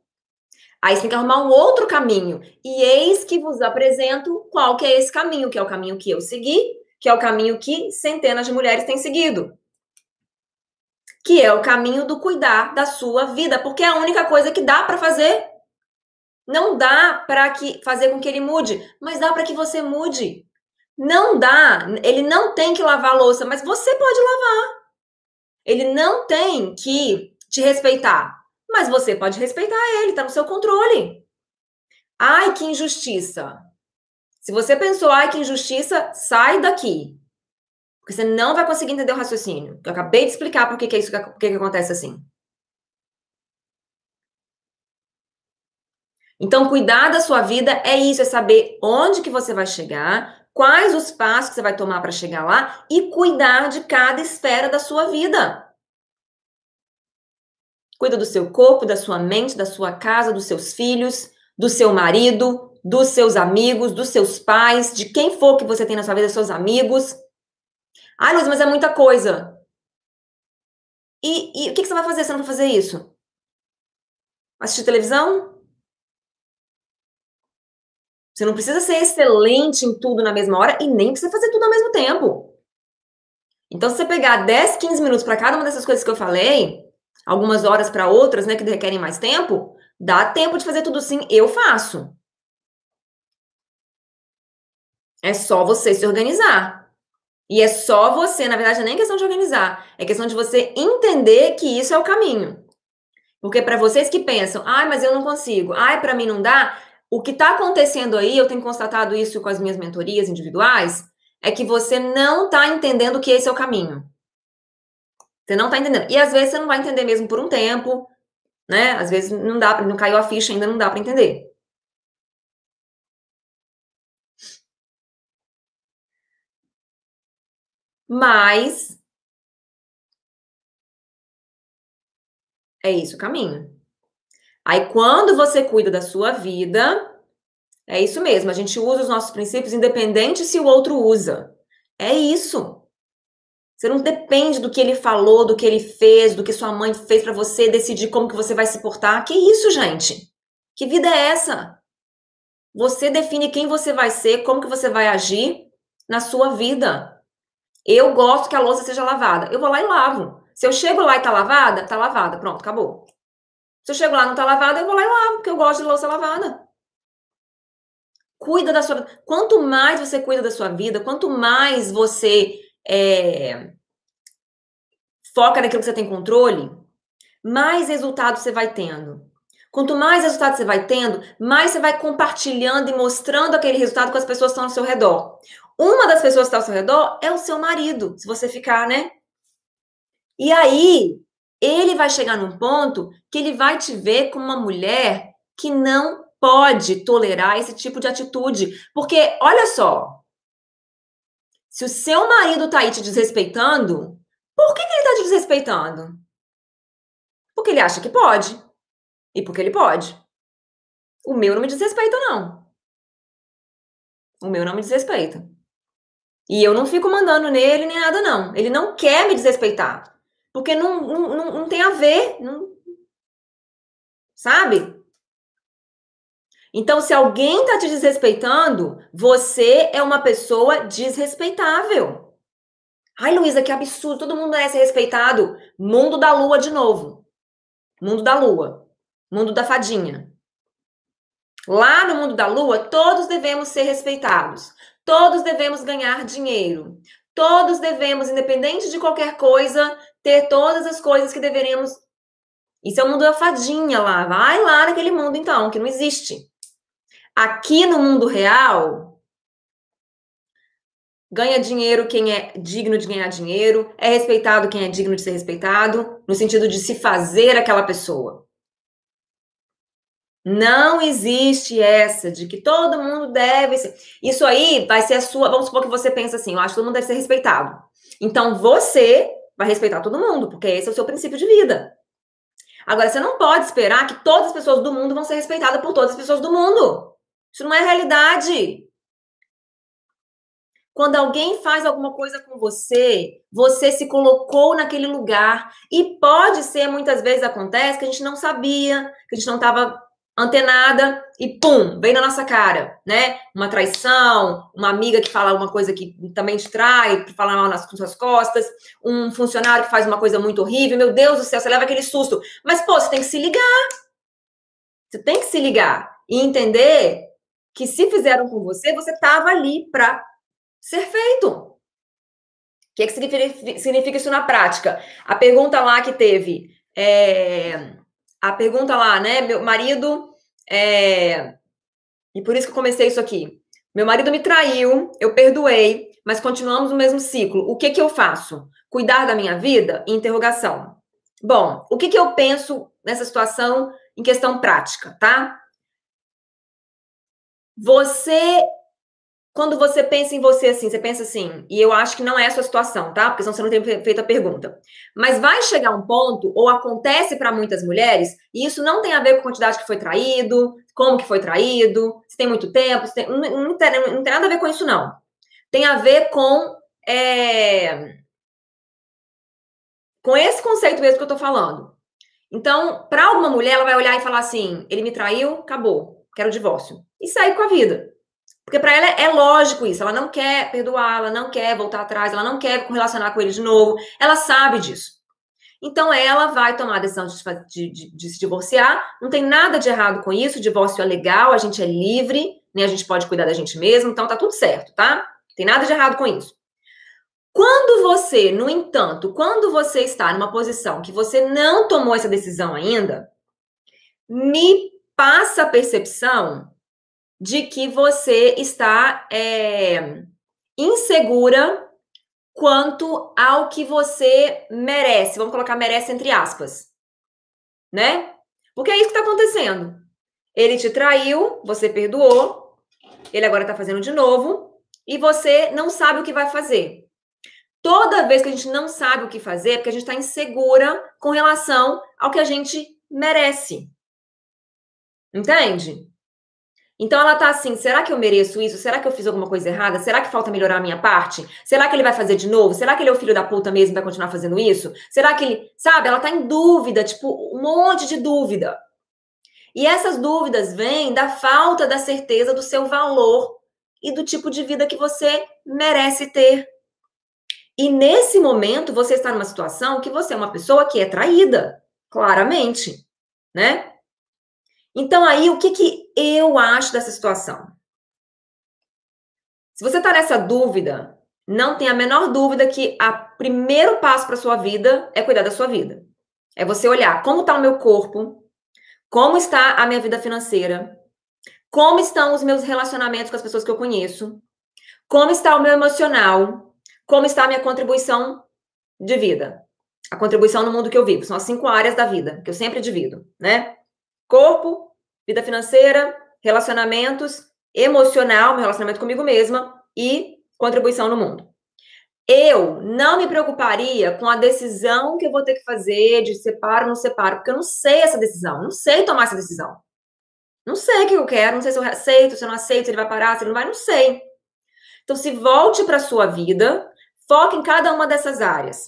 aí você tem que arrumar um outro caminho. E eis que vos apresento qual que é esse caminho, que é o caminho que eu segui, que é o caminho que centenas de mulheres têm seguido. Que é o caminho do cuidar da sua vida, porque é a única coisa que dá para fazer. Não dá para fazer com que ele mude, mas dá para que você mude. Não dá, ele não tem que lavar louça, mas você pode lavar. Ele não tem que te respeitar, mas você pode respeitar ele, tá no seu controle. Ai, que injustiça. Se você pensou, ai, que injustiça, sai daqui. Porque você não vai conseguir entender o raciocínio. Eu acabei de explicar por que, que é isso por que, que acontece assim. Então, cuidar da sua vida é isso, é saber onde que você vai chegar, quais os passos que você vai tomar para chegar lá e cuidar de cada esfera da sua vida. Cuida do seu corpo, da sua mente, da sua casa, dos seus filhos, do seu marido, dos seus amigos, dos seus pais, de quem for que você tem na sua vida, seus amigos. Ai, Luiz, mas é muita coisa. E, e o que, que você vai fazer se não for fazer isso? Assistir televisão? Você não precisa ser excelente em tudo na mesma hora e nem precisa fazer tudo ao mesmo tempo. Então, se você pegar 10, 15 minutos para cada uma dessas coisas que eu falei, algumas horas para outras, né, que requerem mais tempo, dá tempo de fazer tudo sim, eu faço. É só você se organizar. E é só você, na verdade, nem questão de organizar, é questão de você entender que isso é o caminho. Porque para vocês que pensam, ai, mas eu não consigo, ai, para mim não dá, o que está acontecendo aí, eu tenho constatado isso com as minhas mentorias individuais, é que você não está entendendo que esse é o caminho. Você não está entendendo. E às vezes você não vai entender mesmo por um tempo, né? Às vezes não dá, não caiu a ficha ainda, não dá para entender. Mas é isso o caminho. Aí, quando você cuida da sua vida, é isso mesmo, a gente usa os nossos princípios independente se o outro usa. É isso. Você não depende do que ele falou, do que ele fez, do que sua mãe fez para você decidir como que você vai se portar. Que isso, gente? Que vida é essa? Você define quem você vai ser, como que você vai agir na sua vida. Eu gosto que a louça seja lavada. Eu vou lá e lavo. Se eu chego lá e tá lavada, tá lavada. Pronto, acabou. Se eu chego lá não tá lavada, eu vou lá e lavo, porque eu gosto de louça lavada. Cuida da sua vida. Quanto mais você cuida da sua vida, quanto mais você é, foca naquilo que você tem controle, mais resultado você vai tendo. Quanto mais resultado você vai tendo, mais você vai compartilhando e mostrando aquele resultado com as pessoas que estão ao seu redor. Uma das pessoas que está ao seu redor é o seu marido, se você ficar, né? E aí, ele vai chegar num ponto que ele vai te ver como uma mulher que não pode tolerar esse tipo de atitude. Porque, olha só, se o seu marido tá aí te desrespeitando, por que, que ele tá te desrespeitando? Porque ele acha que pode. E porque ele pode. O meu não me desrespeita, não. O meu não me desrespeita. E eu não fico mandando nele nem nada, não. Ele não quer me desrespeitar. Porque não, não, não, não tem a ver. Não... Sabe? Então, se alguém tá te desrespeitando, você é uma pessoa desrespeitável. Ai, Luísa, que absurdo, todo mundo é ser respeitado. Mundo da lua de novo. Mundo da lua. Mundo da fadinha. Lá no mundo da lua, todos devemos ser respeitados. Todos devemos ganhar dinheiro. Todos devemos, independente de qualquer coisa, ter todas as coisas que deveremos. Isso é o mundo da fadinha lá. Vai lá naquele mundo, então, que não existe. Aqui no mundo real, ganha dinheiro quem é digno de ganhar dinheiro, é respeitado quem é digno de ser respeitado, no sentido de se fazer aquela pessoa. Não existe essa de que todo mundo deve ser. Isso aí vai ser a sua. Vamos supor que você pensa assim: eu acho que todo mundo deve ser respeitado. Então você vai respeitar todo mundo, porque esse é o seu princípio de vida. Agora, você não pode esperar que todas as pessoas do mundo vão ser respeitadas por todas as pessoas do mundo. Isso não é realidade. Quando alguém faz alguma coisa com você, você se colocou naquele lugar. E pode ser, muitas vezes acontece, que a gente não sabia, que a gente não estava antenada e pum, vem na nossa cara, né? Uma traição, uma amiga que fala uma coisa que também te trai, fala mal nas suas costas, um funcionário que faz uma coisa muito horrível, meu Deus do céu, você leva aquele susto. Mas, pô, você tem que se ligar. Você tem que se ligar e entender que se fizeram com você, você estava ali para ser feito. O que, é que significa, isso na prática? A pergunta lá que teve, é, a pergunta lá, né? Meu marido, é, e por isso que eu comecei isso aqui. Meu marido me traiu, eu perdoei, mas continuamos no mesmo ciclo. O que que eu faço? Cuidar da minha vida? Interrogação. Bom, o que que eu penso nessa situação em questão prática, tá? Você, quando você pensa em você assim, você pensa assim, e eu acho que não é a sua situação, tá? Porque senão você não tem feito a pergunta. Mas vai chegar um ponto, ou acontece para muitas mulheres, e isso não tem a ver com a quantidade que foi traído, como que foi traído, se tem muito tempo, tem, não, não, tem, não, tem, nada a ver com isso, não. Tem a ver com. É, com esse conceito mesmo que eu tô falando. Então, para alguma mulher, ela vai olhar e falar assim: ele me traiu, acabou, quero divórcio e sair com a vida. Porque para ela é lógico isso, ela não quer perdoar, ela não quer voltar atrás, ela não quer relacionar com ele de novo, ela sabe disso. Então ela vai tomar a decisão de, de, de, se divorciar. Não tem nada de errado com isso, o divórcio é legal, a gente é livre, né? A gente pode cuidar da gente mesmo, então tá tudo certo, tá? Não tem nada de errado com isso. Quando você, no entanto, quando você está numa posição que você não tomou essa decisão ainda, me passa a percepção de que você está é, insegura quanto ao que você merece. Vamos colocar merece entre aspas. Né? Porque é isso que está acontecendo. Ele te traiu, você perdoou, ele agora está fazendo de novo, e você não sabe o que vai fazer. Toda vez que a gente não sabe o que fazer, é porque a gente está insegura com relação ao que a gente merece. Entende? Então ela tá assim, será que eu mereço isso? Será que eu fiz alguma coisa errada? Será que falta melhorar a minha parte? Será que ele vai fazer de novo? Será que ele é o filho da puta mesmo e vai continuar fazendo isso? Será que ele, sabe, ela tá em dúvida, tipo, um monte de dúvida. E essas dúvidas vêm da falta da certeza do seu valor e do tipo de vida que você merece ter. E nesse momento você está numa situação que você é uma pessoa que é traída, claramente, né? Então, aí, o que, que eu acho dessa situação? Se você está nessa dúvida, não tem a menor dúvida que o primeiro passo para sua vida é cuidar da sua vida. É você olhar como está o meu corpo, como está a minha vida financeira, como estão os meus relacionamentos com as pessoas que eu conheço, como está o meu emocional, como está a minha contribuição de vida. A contribuição no mundo que eu vivo. São as cinco áreas da vida que eu sempre divido, né? Corpo, vida financeira, relacionamentos, emocional, meu relacionamento comigo mesma e contribuição no mundo. Eu não me preocuparia com a decisão que eu vou ter que fazer de separo ou não separo, porque eu não sei essa decisão, não sei tomar essa decisão. Não sei o que eu quero, não sei se eu aceito, se eu não aceito, se ele vai parar, se ele não vai, não sei. Então, se volte para a sua vida, foque em cada uma dessas áreas.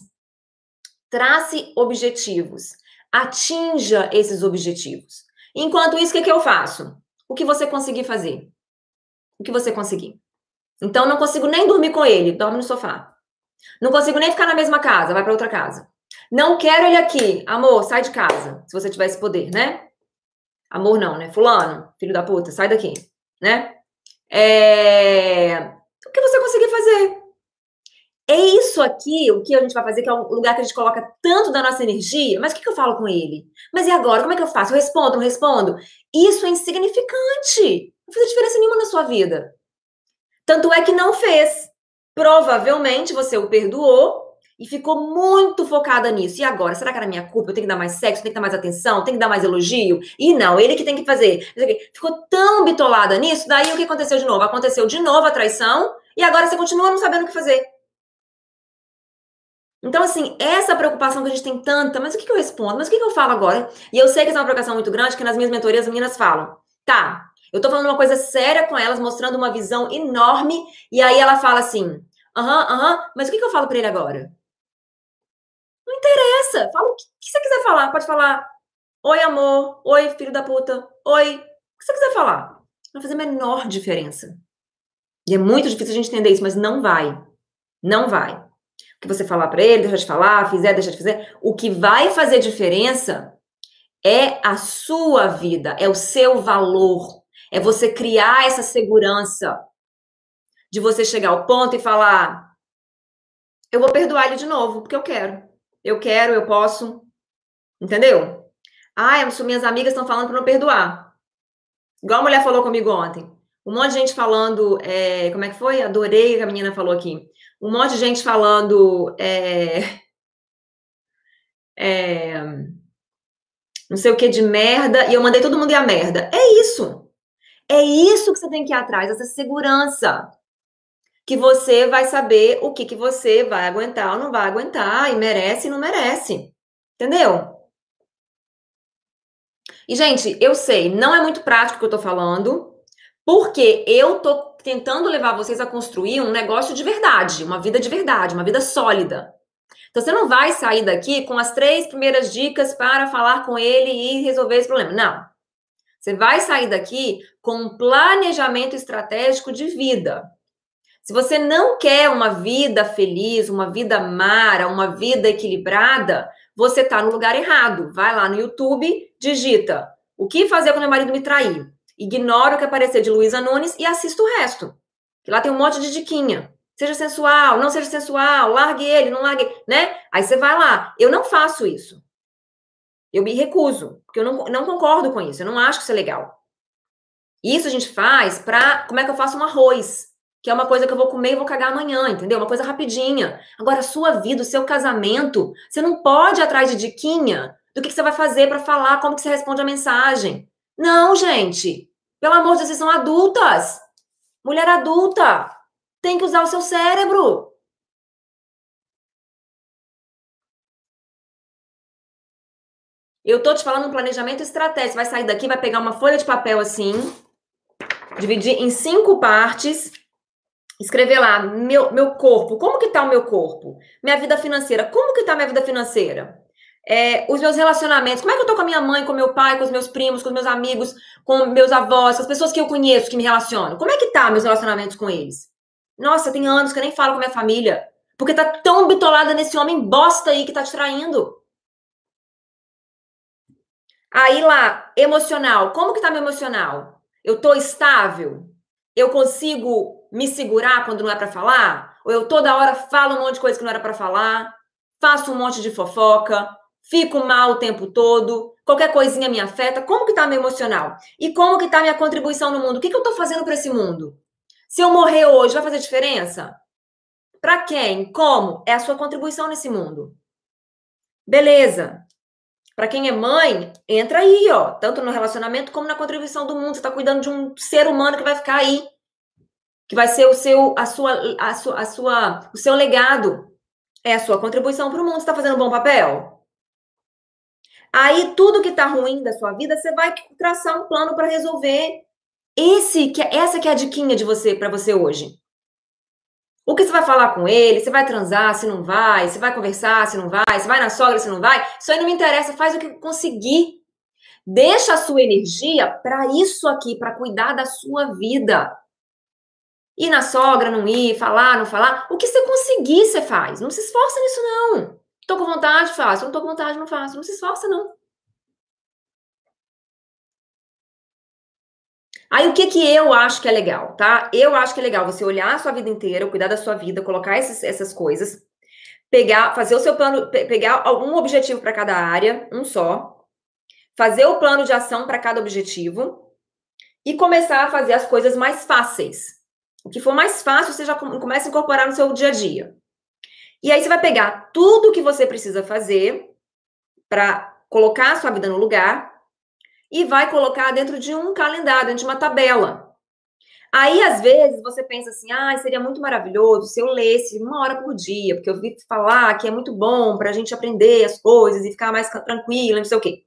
Trace objetivos. Atinja esses objetivos. Enquanto isso, o que, que eu faço? O que você conseguir fazer. O que você conseguir. Então, não consigo nem dormir com ele, dorme no sofá. Não consigo nem ficar na mesma casa, vai para outra casa. Não quero ele aqui. Amor, sai de casa. Se você tivesse poder, né? Amor não, né? Fulano, filho da puta, sai daqui, né? É... O que você conseguir fazer. É isso aqui, o que a gente vai fazer, que é um lugar que a gente coloca tanto da nossa energia. Mas o que, que eu falo com ele? Mas e agora? Como é que eu faço? Eu respondo, não respondo? Isso é insignificante. Não faz diferença nenhuma na sua vida. Tanto é que não fez. Provavelmente você o perdoou e ficou muito focada nisso. E agora? Será que era minha culpa? Eu tenho que dar mais sexo, tenho que dar mais atenção, tenho que dar mais elogio? E não, ele que tem que fazer. Ficou tão bitolada nisso, daí o que aconteceu de novo? Aconteceu de novo a traição e agora você continua não sabendo o que fazer. Então, assim, essa preocupação que a gente tem tanta, mas o que, que eu respondo? Mas o que, que eu falo agora? E eu sei que essa é uma preocupação muito grande, que nas minhas mentorias as meninas falam, tá, eu tô falando uma coisa séria com elas, mostrando uma visão enorme, e aí ela fala assim, aham, aham, mas o que, que eu falo pra ele agora? Não interessa. Fala o que, que você quiser falar. Pode falar. Oi, amor. Oi, filho da puta. Oi. O que você quiser falar. Não vai fazer a menor diferença. E é muito difícil a gente entender isso, mas não vai. Não vai. Que você falar para ele, deixa de falar, fizer, deixa de fazer. O que vai fazer diferença é a sua vida, é o seu valor. É você criar essa segurança de você chegar ao ponto e falar: eu vou perdoar ele de novo, porque eu quero. Eu quero, eu posso. Entendeu? Ah, minhas amigas estão falando para não perdoar. Igual a mulher falou comigo ontem. Um monte de gente falando. É, como é que foi? Adorei o que a menina falou aqui. Um monte de gente falando. É, é, não sei o que de merda. E eu mandei todo mundo ir a merda. É isso. É isso que você tem que ir atrás, essa segurança que você vai saber o que, que você vai aguentar ou não vai aguentar, e merece e não merece. Entendeu? E, gente, eu sei, não é muito prático o que eu tô falando, porque eu tô tentando levar vocês a construir um negócio de verdade, uma vida de verdade, uma vida sólida. Então, você não vai sair daqui com as três primeiras dicas para falar com ele e resolver esse problema. Não. Você vai sair daqui com um planejamento estratégico de vida. Se você não quer uma vida feliz, uma vida mara, uma vida equilibrada, você está no lugar errado. Vai lá no YouTube, digita o que fazer quando meu marido me trair. Ignora o que aparecer de Luísa Nunes e assista o resto. Que lá tem um monte de diquinha. Seja sensual, não seja sensual, largue ele, não largue, né? Aí você vai lá. Eu não faço isso. Eu me recuso, porque eu não, não concordo com isso. Eu não acho que isso é legal. Isso a gente faz para. Como é que eu faço um arroz? que é uma coisa que eu vou comer e vou cagar amanhã, entendeu? Uma coisa rapidinha. Agora, a sua vida, o seu casamento, você não pode ir atrás de diquinha do que, que você vai fazer para falar, como que você responde a mensagem. Não, gente. Pelo amor de Deus, vocês são adultas. Mulher adulta. Tem que usar o seu cérebro. Eu tô te falando um planejamento estratégico. Vai sair daqui, vai pegar uma folha de papel assim, dividir em cinco partes escrever lá, meu, meu corpo, como que tá o meu corpo? Minha vida financeira, como que tá minha vida financeira? É, os meus relacionamentos, como é que eu tô com a minha mãe, com meu pai, com os meus primos, com os meus amigos, com meus avós, as pessoas que eu conheço, que me relacionam? Como é que tá meus relacionamentos com eles? Nossa, tem anos que eu nem falo com a minha família, porque tá tão bitolada nesse homem bosta aí que tá te traindo. Aí lá, emocional, como que tá meu emocional? Eu tô estável? Eu consigo me segurar quando não é para falar? Ou eu toda hora falo um monte de coisa que não era para falar? Faço um monte de fofoca? Fico mal o tempo todo? Qualquer coisinha me afeta? Como que tá meu emocional? E como que tá minha contribuição no mundo? O que, que eu tô fazendo para esse mundo? Se eu morrer hoje, vai fazer diferença? Para quem? Como? É a sua contribuição nesse mundo. Beleza. Para quem é mãe, entra aí, ó, tanto no relacionamento como na contribuição do mundo. Você está cuidando de um ser humano que vai ficar aí, que vai ser o seu, a sua, a sua, a sua o seu legado, é a sua contribuição para o mundo. Está fazendo um bom papel? Aí tudo que tá ruim da sua vida, você vai traçar um plano para resolver. Esse que é, essa que é a diquinha de você para você hoje. O que você vai falar com ele? Você vai transar, se não vai? Você vai conversar, se não vai? Você vai na sogra, se não vai? Isso aí não me interessa, faz o que conseguir. Deixa a sua energia para isso aqui, para cuidar da sua vida. Ir na sogra, não ir, falar, não falar. O que você conseguir, você faz. Não se esforça nisso, não. Tô com vontade, faço. Não tô com vontade, não faço. Não se esforça, não. Aí o que que eu acho que é legal, tá? Eu acho que é legal você olhar a sua vida inteira, cuidar da sua vida, colocar esses, essas coisas, pegar, fazer o seu plano, pegar algum objetivo para cada área, um só, fazer o plano de ação para cada objetivo e começar a fazer as coisas mais fáceis. O que for mais fácil, você já começa a incorporar no seu dia a dia. E aí você vai pegar tudo que você precisa fazer para colocar a sua vida no lugar e vai colocar dentro de um calendário, dentro de uma tabela. Aí, às vezes, você pensa assim: ah, seria muito maravilhoso se eu lesse uma hora por dia, porque eu vi falar que é muito bom para a gente aprender as coisas e ficar mais tranquila, não sei o quê.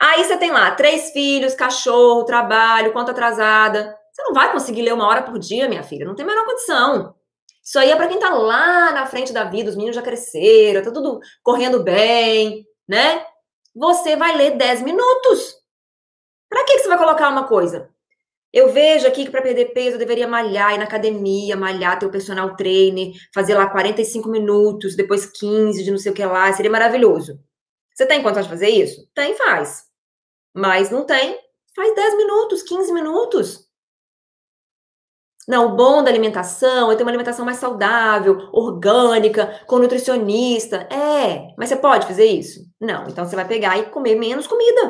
Aí você tem lá três filhos, cachorro, trabalho, conta atrasada. Você não vai conseguir ler uma hora por dia, minha filha, não tem a menor condição. Isso aí é para quem tá lá na frente da vida, os meninos já cresceram, tá tudo correndo bem, né? Você vai ler 10 minutos. Para que, que você vai colocar uma coisa? Eu vejo aqui que para perder peso eu deveria malhar, ir na academia, malhar, ter o personal trainer, fazer lá 45 minutos, depois 15 de não sei o que lá, seria maravilhoso. Você tem condição de fazer isso? Tem, faz. Mas não tem, faz 10 minutos, 15 minutos. Não, o bom da alimentação é ter uma alimentação mais saudável, orgânica, com nutricionista. É, mas você pode fazer isso? Não, então você vai pegar e comer menos comida.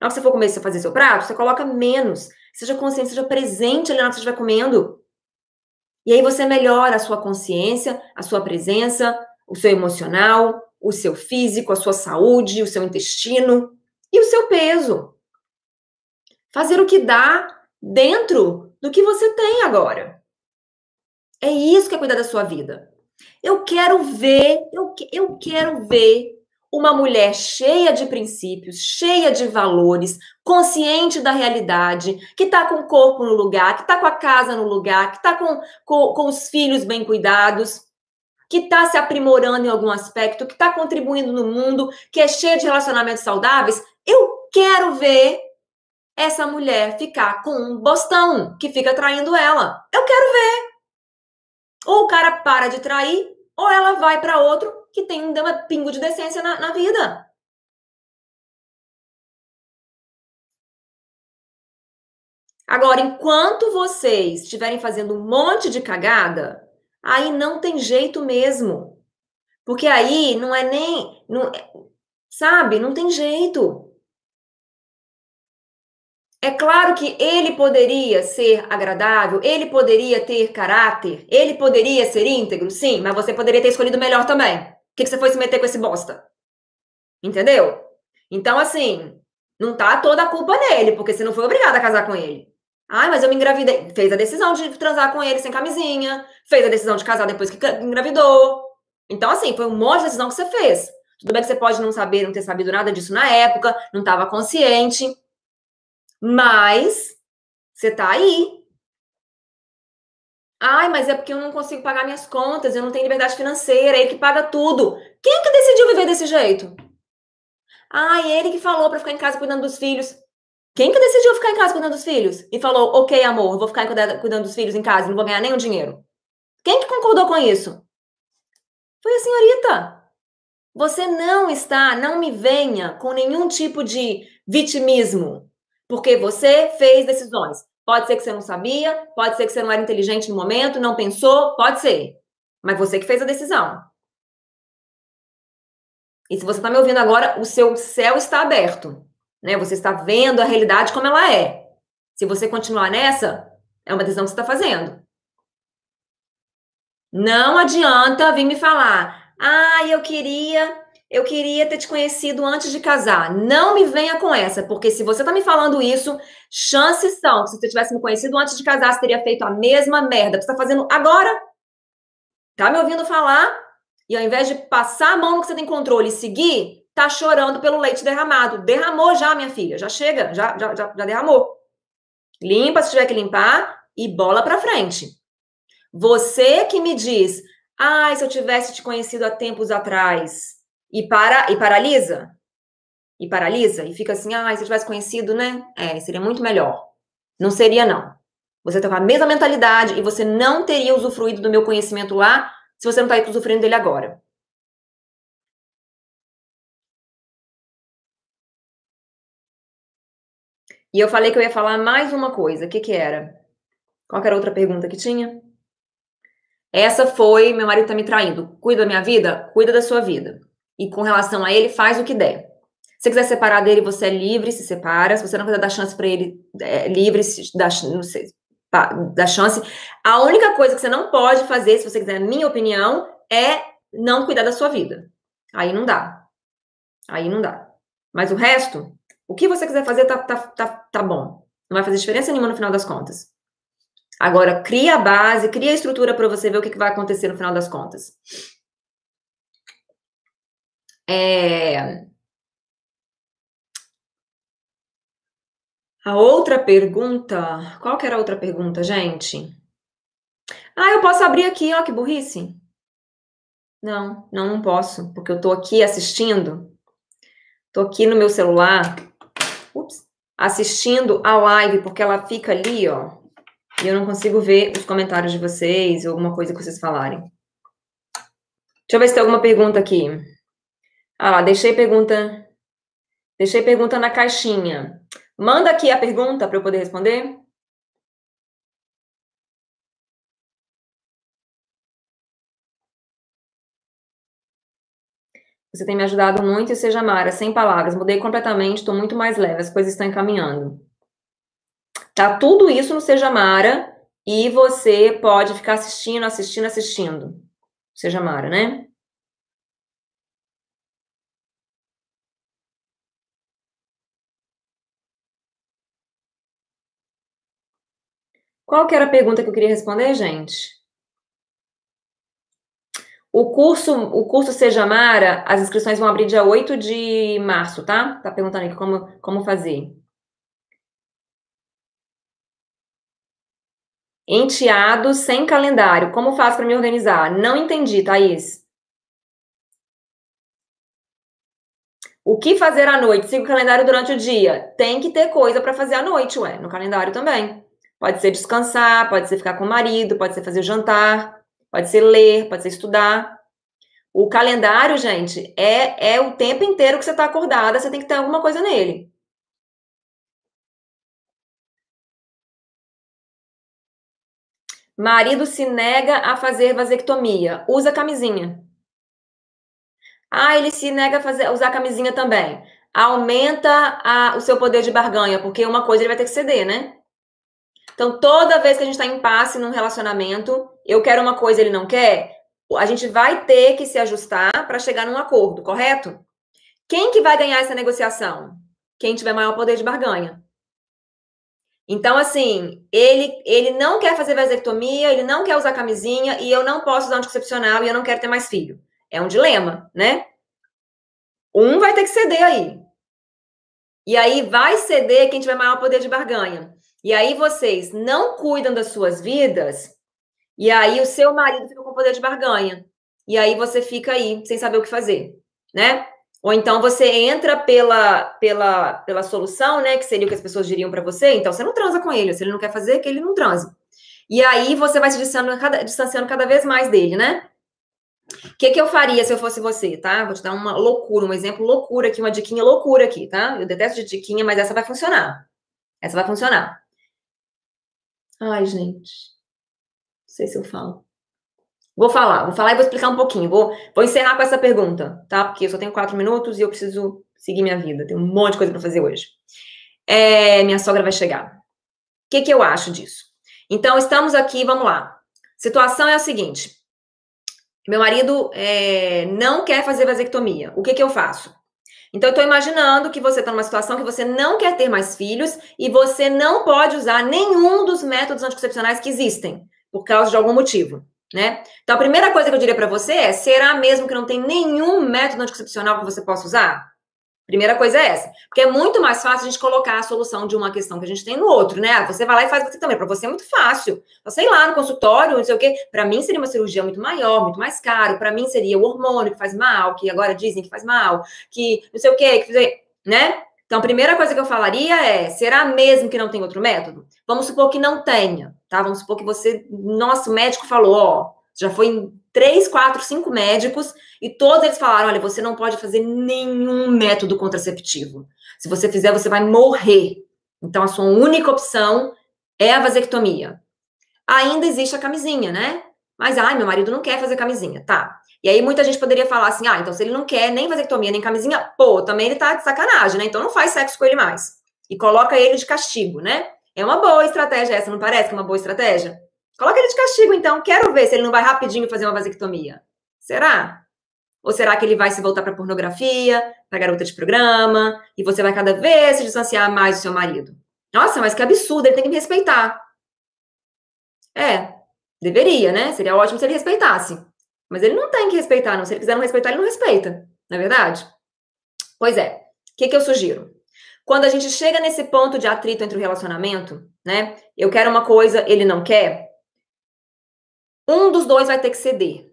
Na hora que você for começar a fazer seu prato, você coloca menos. Seja consciente, seja presente ali na hora que você estiver comendo. E aí você melhora a sua consciência, a sua presença, o seu emocional, o seu físico, a sua saúde, o seu intestino e o seu peso. Fazer o que dá dentro do que você tem agora. É isso que é cuidar da sua vida. Eu quero ver, eu, eu quero ver uma mulher cheia de princípios, cheia de valores, consciente da realidade, que está com o corpo no lugar, que está com a casa no lugar, que está com, com, com os filhos bem cuidados, que está se aprimorando em algum aspecto, que está contribuindo no mundo, que é cheia de relacionamentos saudáveis. Eu quero ver essa mulher ficar com um bostão que fica traindo ela. Eu quero ver. Ou o cara para de trair, ou ela vai para outro que tem um pingo de decência na, na vida. Agora, enquanto vocês estiverem fazendo um monte de cagada, aí não tem jeito mesmo. Porque aí não é nem. Não, sabe? Não tem jeito. É claro que ele poderia ser agradável, ele poderia ter caráter, ele poderia ser íntegro, sim, mas você poderia ter escolhido melhor também que, que você foi se meter com esse bosta? Entendeu? Então, assim, não tá toda a culpa nele, porque você não foi obrigada a casar com ele. Ai, mas eu me engravidei. Fez a decisão de transar com ele sem camisinha, fez a decisão de casar depois que engravidou. Então, assim, foi um monte de decisão que você fez. Tudo bem que você pode não saber, não ter sabido nada disso na época, não estava consciente, mas você tá aí. Ai, mas é porque eu não consigo pagar minhas contas, eu não tenho liberdade financeira, é ele que paga tudo. Quem que decidiu viver desse jeito? Ai, ele que falou para ficar em casa cuidando dos filhos. Quem que decidiu ficar em casa cuidando dos filhos? E falou, ok, amor, vou ficar cuidando dos filhos em casa, não vou ganhar nenhum dinheiro. Quem que concordou com isso? Foi a senhorita. Você não está, não me venha com nenhum tipo de vitimismo, porque você fez decisões. Pode ser que você não sabia, pode ser que você não era inteligente no momento, não pensou, pode ser. Mas você que fez a decisão. E se você está me ouvindo agora, o seu céu está aberto. Né? Você está vendo a realidade como ela é. Se você continuar nessa, é uma decisão que você está fazendo. Não adianta vir me falar, ah, eu queria eu queria ter te conhecido antes de casar. Não me venha com essa, porque se você tá me falando isso, chances são que se você tivesse me conhecido antes de casar, você teria feito a mesma merda que você tá fazendo agora. Tá me ouvindo falar? E ao invés de passar a mão no que você tem controle e seguir, tá chorando pelo leite derramado. Derramou já, minha filha. Já chega, já, já, já, já derramou. Limpa se tiver que limpar e bola para frente. Você que me diz, ai, ah, se eu tivesse te conhecido há tempos atrás, e para e paralisa, e paralisa, e fica assim, ah, se eu tivesse conhecido, né? É, seria muito melhor. Não seria, não. Você tá com a mesma mentalidade e você não teria usufruído do meu conhecimento lá se você não está usufruindo dele agora. E eu falei que eu ia falar mais uma coisa. O que que era? Qual que era outra pergunta que tinha? Essa foi, meu marido tá me traindo. Cuida da minha vida? Cuida da sua vida. E com relação a ele, faz o que der. Se quiser separar dele, você é livre, se separa. Se você não quiser dar chance para ele, é livre, se dá, não sei, dá chance. A única coisa que você não pode fazer, se você quiser, minha opinião, é não cuidar da sua vida. Aí não dá. Aí não dá. Mas o resto, o que você quiser fazer, tá, tá, tá, tá bom. Não vai fazer diferença nenhuma no final das contas. Agora, cria a base, cria a estrutura para você ver o que, que vai acontecer no final das contas. É... A outra pergunta. Qual que era a outra pergunta, gente? Ah, eu posso abrir aqui, ó, que burrice. Não, não, não posso, porque eu tô aqui assistindo. Tô aqui no meu celular. Ups, assistindo a live, porque ela fica ali, ó. E eu não consigo ver os comentários de vocês ou alguma coisa que vocês falarem. Deixa eu ver se tem alguma pergunta aqui. Ah lá, deixei pergunta. Deixei pergunta na caixinha. Manda aqui a pergunta para eu poder responder. Você tem me ajudado muito e seja Mara, sem palavras. Mudei completamente, estou muito mais leve, as coisas estão encaminhando. Tá tudo isso no Seja Mara e você pode ficar assistindo, assistindo, assistindo. Seja Mara, né? Qual que era a pergunta que eu queria responder, gente? O curso, o curso Seja Mara, as inscrições vão abrir dia 8 de março, tá? Tá perguntando aqui como, como fazer. Enteado sem calendário. Como faço para me organizar? Não entendi, Thaís. O que fazer à noite? Siga o calendário durante o dia. Tem que ter coisa para fazer à noite, ué, no calendário também. Pode ser descansar, pode ser ficar com o marido, pode ser fazer jantar, pode ser ler, pode ser estudar. O calendário, gente, é, é o tempo inteiro que você está acordada, você tem que ter alguma coisa nele. Marido se nega a fazer vasectomia. Usa camisinha. Ah, ele se nega a fazer, usar camisinha também. Aumenta a, o seu poder de barganha, porque uma coisa ele vai ter que ceder, né? Então, toda vez que a gente está em impasse num relacionamento, eu quero uma coisa, ele não quer, a gente vai ter que se ajustar para chegar num acordo, correto? Quem que vai ganhar essa negociação? Quem tiver maior poder de barganha. Então, assim, ele, ele não quer fazer vasectomia, ele não quer usar camisinha, e eu não posso usar anticoncepcional e eu não quero ter mais filho. É um dilema, né? Um vai ter que ceder aí. E aí vai ceder quem tiver maior poder de barganha. E aí vocês não cuidam das suas vidas, e aí o seu marido fica com poder de barganha. E aí você fica aí sem saber o que fazer, né? Ou então você entra pela, pela, pela solução, né? Que seria o que as pessoas diriam para você. Então você não transa com ele. Se ele não quer fazer, que ele não transa. E aí você vai se distanciando cada, distanciando cada vez mais dele, né? O que, que eu faria se eu fosse você, tá? Vou te dar uma loucura, um exemplo loucura aqui, uma diquinha loucura aqui, tá? Eu detesto de diquinha, mas essa vai funcionar. Essa vai funcionar. Ai, gente. Não sei se eu falo. Vou falar, vou falar e vou explicar um pouquinho. Vou, vou encerrar com essa pergunta, tá? Porque eu só tenho quatro minutos e eu preciso seguir minha vida. Tem um monte de coisa para fazer hoje. É, minha sogra vai chegar. O que, que eu acho disso? Então, estamos aqui, vamos lá. Situação é a seguinte: meu marido é, não quer fazer vasectomia. O que, que eu faço? Então, eu estou imaginando que você está numa situação que você não quer ter mais filhos e você não pode usar nenhum dos métodos anticoncepcionais que existem, por causa de algum motivo. né? Então a primeira coisa que eu diria para você é: será mesmo que não tem nenhum método anticoncepcional que você possa usar? Primeira coisa é essa. Porque é muito mais fácil a gente colocar a solução de uma questão que a gente tem no outro, né? Você vai lá e faz você também. Para você é muito fácil. Eu sei lá, no consultório, não sei o quê. Para mim seria uma cirurgia muito maior, muito mais caro. Para mim seria o hormônio que faz mal, que agora dizem que faz mal, que não sei o quê, que, né? Então, a primeira coisa que eu falaria é: será mesmo que não tem outro método? Vamos supor que não tenha, tá? Vamos supor que você, nosso médico falou, ó, já foi três, quatro, cinco médicos e todos eles falaram: olha, você não pode fazer nenhum método contraceptivo. Se você fizer, você vai morrer. Então, a sua única opção é a vasectomia. Ainda existe a camisinha, né? Mas, ai, meu marido não quer fazer camisinha. Tá. E aí muita gente poderia falar assim: ah, então se ele não quer nem vasectomia, nem camisinha, pô, também ele tá de sacanagem, né? Então não faz sexo com ele mais. E coloca ele de castigo, né? É uma boa estratégia essa, não parece que é uma boa estratégia? Coloca ele de castigo, então. Quero ver se ele não vai rapidinho fazer uma vasectomia. Será? Ou será que ele vai se voltar para pornografia, para garota de programa, e você vai cada vez se distanciar mais do seu marido? Nossa, mas que absurdo, ele tem que me respeitar. É, deveria, né? Seria ótimo se ele respeitasse. Mas ele não tem que respeitar, não. Se ele quiser não respeitar, ele não respeita. Não é verdade? Pois é. O que, que eu sugiro? Quando a gente chega nesse ponto de atrito entre o relacionamento, né? Eu quero uma coisa, ele não quer. Um dos dois vai ter que ceder.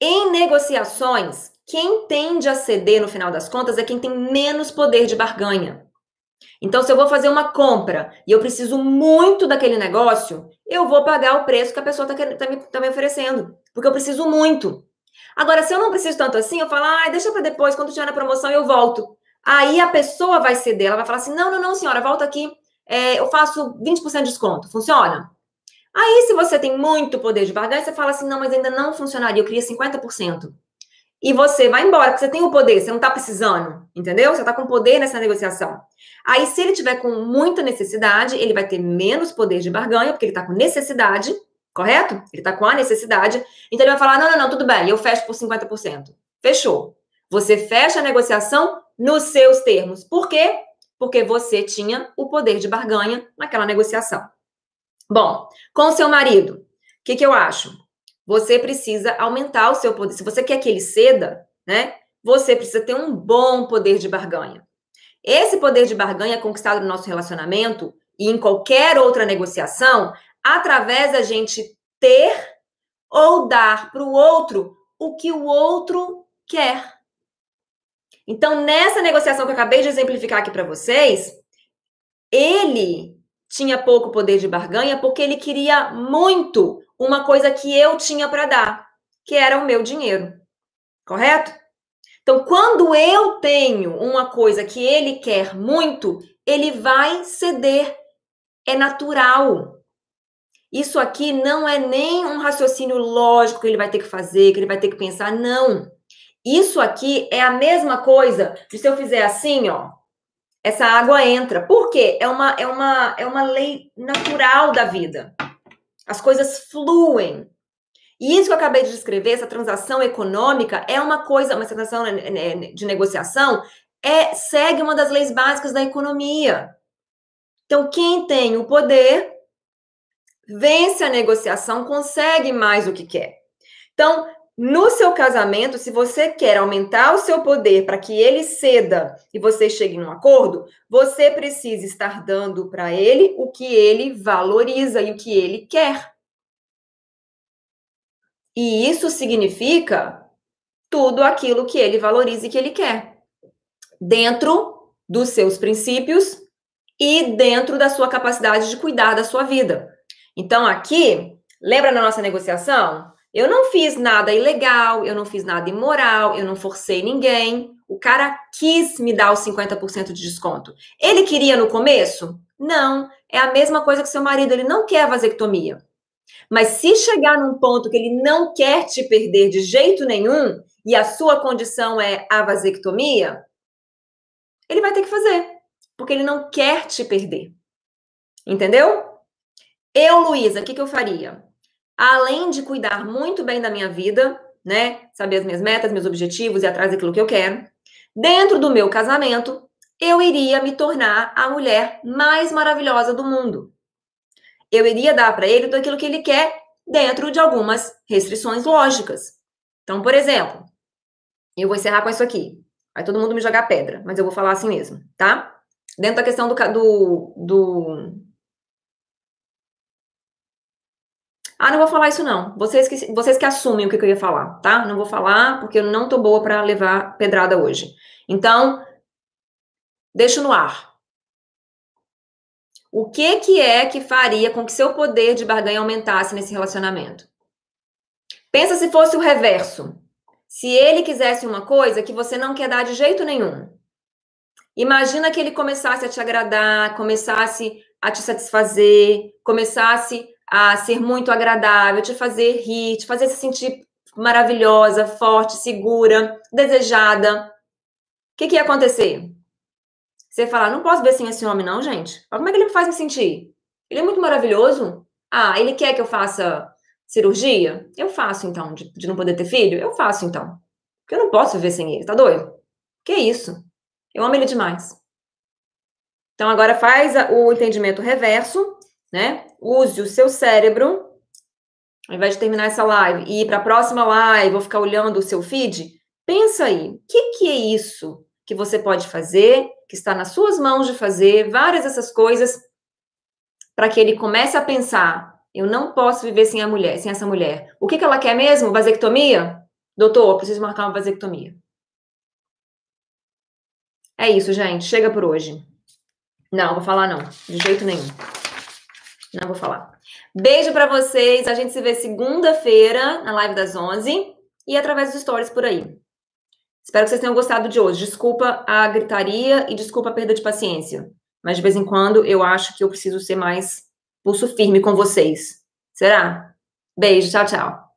Em negociações, quem tende a ceder no final das contas é quem tem menos poder de barganha. Então, se eu vou fazer uma compra e eu preciso muito daquele negócio, eu vou pagar o preço que a pessoa está tá me, tá me oferecendo, porque eu preciso muito. Agora, se eu não preciso tanto assim, eu falo, ah, deixa para depois, quando tiver na promoção eu volto. Aí a pessoa vai ceder, ela vai falar assim: não, não, não, senhora, volta aqui, é, eu faço 20% de desconto. Funciona? Aí, se você tem muito poder de barganha, você fala assim: não, mas ainda não funcionaria, eu queria 50%. E você vai embora, porque você tem o poder, você não está precisando, entendeu? Você está com poder nessa negociação. Aí, se ele tiver com muita necessidade, ele vai ter menos poder de barganha, porque ele está com necessidade, correto? Ele está com a necessidade. Então, ele vai falar: não, não, não, tudo bem, eu fecho por 50%. Fechou. Você fecha a negociação nos seus termos. Por quê? Porque você tinha o poder de barganha naquela negociação. Bom, com o seu marido, o que, que eu acho? Você precisa aumentar o seu poder. Se você quer que ele ceda, né? Você precisa ter um bom poder de barganha. Esse poder de barganha é conquistado no nosso relacionamento e em qualquer outra negociação através da gente ter ou dar para o outro o que o outro quer. Então, nessa negociação que eu acabei de exemplificar aqui para vocês, ele tinha pouco poder de barganha porque ele queria muito uma coisa que eu tinha para dar, que era o meu dinheiro. Correto? Então, quando eu tenho uma coisa que ele quer muito, ele vai ceder. É natural. Isso aqui não é nem um raciocínio lógico que ele vai ter que fazer, que ele vai ter que pensar, não. Isso aqui é a mesma coisa de se eu fizer assim, ó, essa água entra. Por quê? É uma, é uma, é uma lei natural da vida. As coisas fluem. E isso que eu acabei de descrever, essa transação econômica, é uma coisa, uma transação né, né, de negociação, é segue uma das leis básicas da economia. Então, quem tem o poder vence a negociação, consegue mais o que quer. Então, no seu casamento, se você quer aumentar o seu poder para que ele ceda e você chegue num acordo, você precisa estar dando para ele o que ele valoriza e o que ele quer. E isso significa tudo aquilo que ele valoriza e que ele quer, dentro dos seus princípios e dentro da sua capacidade de cuidar da sua vida. Então, aqui, lembra na nossa negociação? Eu não fiz nada ilegal, eu não fiz nada imoral, eu não forcei ninguém. O cara quis me dar os 50% de desconto. Ele queria no começo? Não. É a mesma coisa que seu marido, ele não quer a vasectomia. Mas se chegar num ponto que ele não quer te perder de jeito nenhum e a sua condição é a vasectomia, ele vai ter que fazer, porque ele não quer te perder. Entendeu? Eu, Luísa, o que, que eu faria? Além de cuidar muito bem da minha vida, né? Saber as minhas metas, meus objetivos e atrás daquilo que eu quero. Dentro do meu casamento, eu iria me tornar a mulher mais maravilhosa do mundo. Eu iria dar para ele tudo aquilo que ele quer dentro de algumas restrições lógicas. Então, por exemplo, eu vou encerrar com isso aqui. Vai todo mundo me jogar pedra, mas eu vou falar assim mesmo, tá? Dentro da questão do, do, do Ah, não vou falar isso não. Vocês que, vocês que assumem o que, que eu ia falar, tá? Não vou falar porque eu não tô boa para levar pedrada hoje. Então, deixo no ar. O que que é que faria com que seu poder de barganha aumentasse nesse relacionamento? Pensa se fosse o reverso. Se ele quisesse uma coisa que você não quer dar de jeito nenhum. Imagina que ele começasse a te agradar, começasse a te satisfazer, começasse a ser muito agradável, te fazer rir, te fazer se sentir maravilhosa, forte, segura, desejada. O que, que ia acontecer? Você ia falar, não posso ver sem esse homem, não, gente. Como é que ele me faz me sentir? Ele é muito maravilhoso. Ah, ele quer que eu faça cirurgia? Eu faço, então. De, de não poder ter filho? Eu faço, então. Porque eu não posso viver sem ele, tá doido? Que isso? Eu amo ele demais. Então, agora faz o entendimento reverso, né? use o seu cérebro, ao invés de terminar essa live e ir para a próxima live ou ficar olhando o seu feed, pensa aí, o que, que é isso que você pode fazer, que está nas suas mãos de fazer, várias dessas coisas, para que ele comece a pensar, eu não posso viver sem a mulher, sem essa mulher. O que, que ela quer mesmo? Vasectomia? Doutor, preciso marcar uma vasectomia. É isso, gente. Chega por hoje. Não, vou falar não. De jeito nenhum. Não vou falar. Beijo para vocês. A gente se vê segunda-feira na live das 11 e através dos stories por aí. Espero que vocês tenham gostado de hoje. Desculpa a gritaria e desculpa a perda de paciência. Mas de vez em quando eu acho que eu preciso ser mais pulso firme com vocês. Será? Beijo, tchau, tchau.